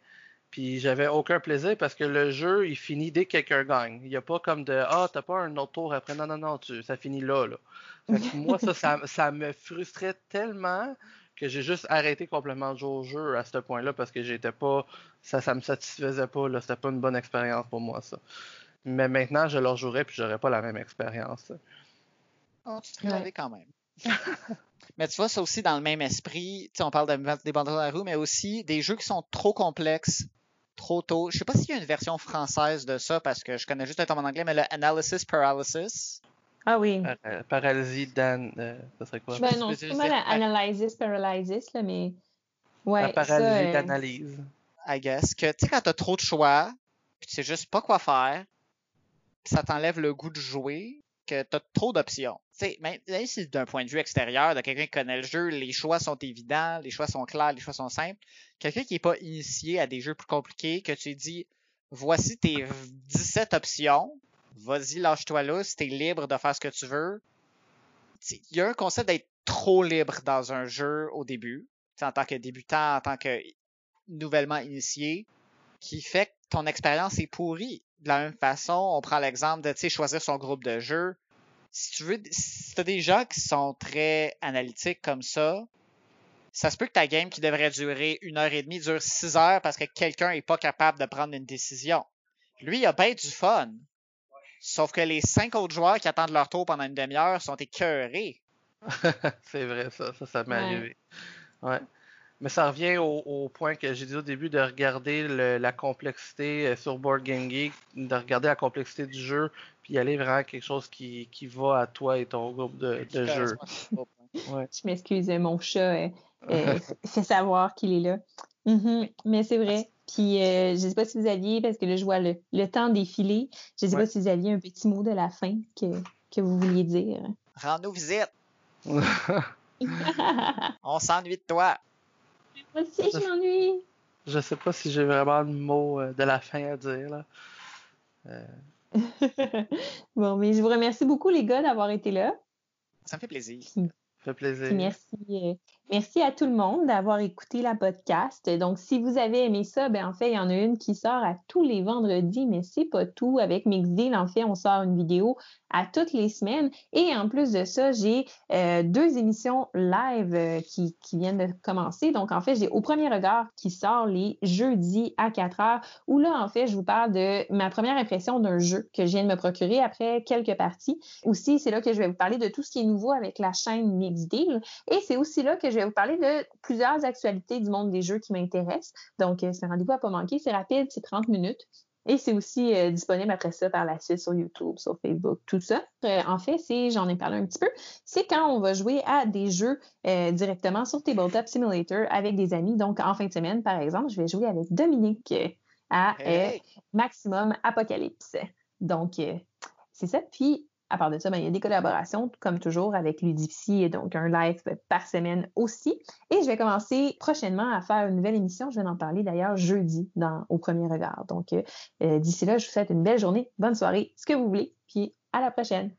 Puis j'avais aucun plaisir parce que le jeu, il finit dès que quelqu'un gagne. Il n'y a pas comme de Ah, t'as pas un autre tour après. Non, non, non, ça finit là. là. moi, ça, ça, me frustrait tellement que j'ai juste arrêté complètement de jouer au jeu à ce point-là parce que j'étais pas. Ça, ça me satisfaisait pas. Là. C'était pas une bonne expérience pour moi, ça. Mais maintenant, je leur jouerais puis j'aurais pas la même expérience. Oh, tu te quand même. mais tu vois, c'est aussi dans le même esprit. Tu sais, on parle de, des bandes de la roue, mais aussi des jeux qui sont trop complexes trop tôt. Je sais pas s'il y a une version française de ça parce que je connais juste un terme en anglais, mais le analysis paralysis. Ah oui. paralysie dan. Euh, ça serait quoi? Ben non, c'est pas mal analysis paralysis, là, mais. Ouais. La paralysie euh, d'analyse. I guess. Que, tu sais, quand t'as trop de choix, puis tu sais juste pas quoi faire, ça t'enlève le goût de jouer, que t'as trop d'options. Même, même si d'un point de vue extérieur, de quelqu'un qui connaît le jeu, les choix sont évidents, les choix sont clairs, les choix sont simples. Quelqu'un qui est pas initié à des jeux plus compliqués, que tu dis, voici tes 17 options, vas-y, lâche-toi là, si t'es libre de faire ce que tu veux. Il y a un concept d'être trop libre dans un jeu au début, en tant que débutant, en tant que nouvellement initié, qui fait que ton expérience est pourrie de la même façon, on prend l'exemple de choisir son groupe de jeu. Si tu veux, si t'as des gens qui sont très analytiques comme ça, ça se peut que ta game qui devrait durer une heure et demie dure six heures parce que quelqu'un est pas capable de prendre une décision. Lui, il a bien du fun. Sauf que les cinq autres joueurs qui attendent leur tour pendant une demi-heure sont écœurés. c'est vrai, ça, ça, ça m'est arrivé. Ouais. Mais ça revient au, point que j'ai dit au début de regarder la complexité euh, sur Board Game Geek, de regarder la complexité du jeu, puis aller vraiment à quelque chose qui, va à toi et ton groupe de, de jeu. Je m'excuse, mon chat euh, euh, fait savoir qu'il est là. Mm-hmm. Mais c'est vrai. Puis je ne sais pas si vous aviez, parce que là, je vois le, temps défiler, je ne sais pas si vous aviez un petit mot de la fin que, que vous vouliez dire. Rends-nous visite. On s'ennuie de toi. Moi aussi, je m'ennuie. Je sais pas si j'ai vraiment le mot euh, de la fin à dire. Là. Euh. bon, mais je vous remercie beaucoup, les gars, d'avoir été là. Ça me fait plaisir. Ça fait plaisir. merci, Merci à tout le monde d'avoir écouté la podcast. Donc, si vous avez aimé ça, ben en fait, il y en a une qui sort à tous les vendredis, mais c'est pas tout. Avec Mixdeal, en fait, on sort une vidéo à toutes les semaines. Et en plus de ça, j'ai euh, deux émissions live euh, qui, qui, viennent de commencer. Donc, en fait, j'ai Au Premier Regard qui sort les jeudis à 4 heures, où là, en fait, je vous parle de ma première impression d'un jeu que je viens de me procurer après quelques parties. Aussi, c'est là que je vais vous parler de tout ce qui est nouveau avec la chaîne Mixdeal. Et c'est aussi là que je vais vous parler de plusieurs actualités du monde des jeux qui m'intéressent. Donc, euh, c'est un rendez-vous à pas manquer. C'est rapide, c'est 30 minutes. Et c'est aussi euh, disponible après ça par la suite sur YouTube, sur Facebook, tout ça. Euh, en fait, c'est, j'en ai parlé un petit peu, c'est quand on va jouer à des jeux directement sur Tabletop Simulator avec des amis. Donc, en fin de semaine, par exemple, je vais jouer avec Dominique à Maximum Apocalypse. Donc, c'est ça. Puis, à part de ça, ben, il y a des collaborations, comme toujours, avec Ludipsy, et donc un live par semaine aussi. Et je vais commencer prochainement à faire une nouvelle émission. Je vais en parler d'ailleurs jeudi Au Premier Regard. Donc, euh, euh, d'ici là, je vous souhaite une belle journée, bonne soirée, ce que vous voulez, puis à la prochaine.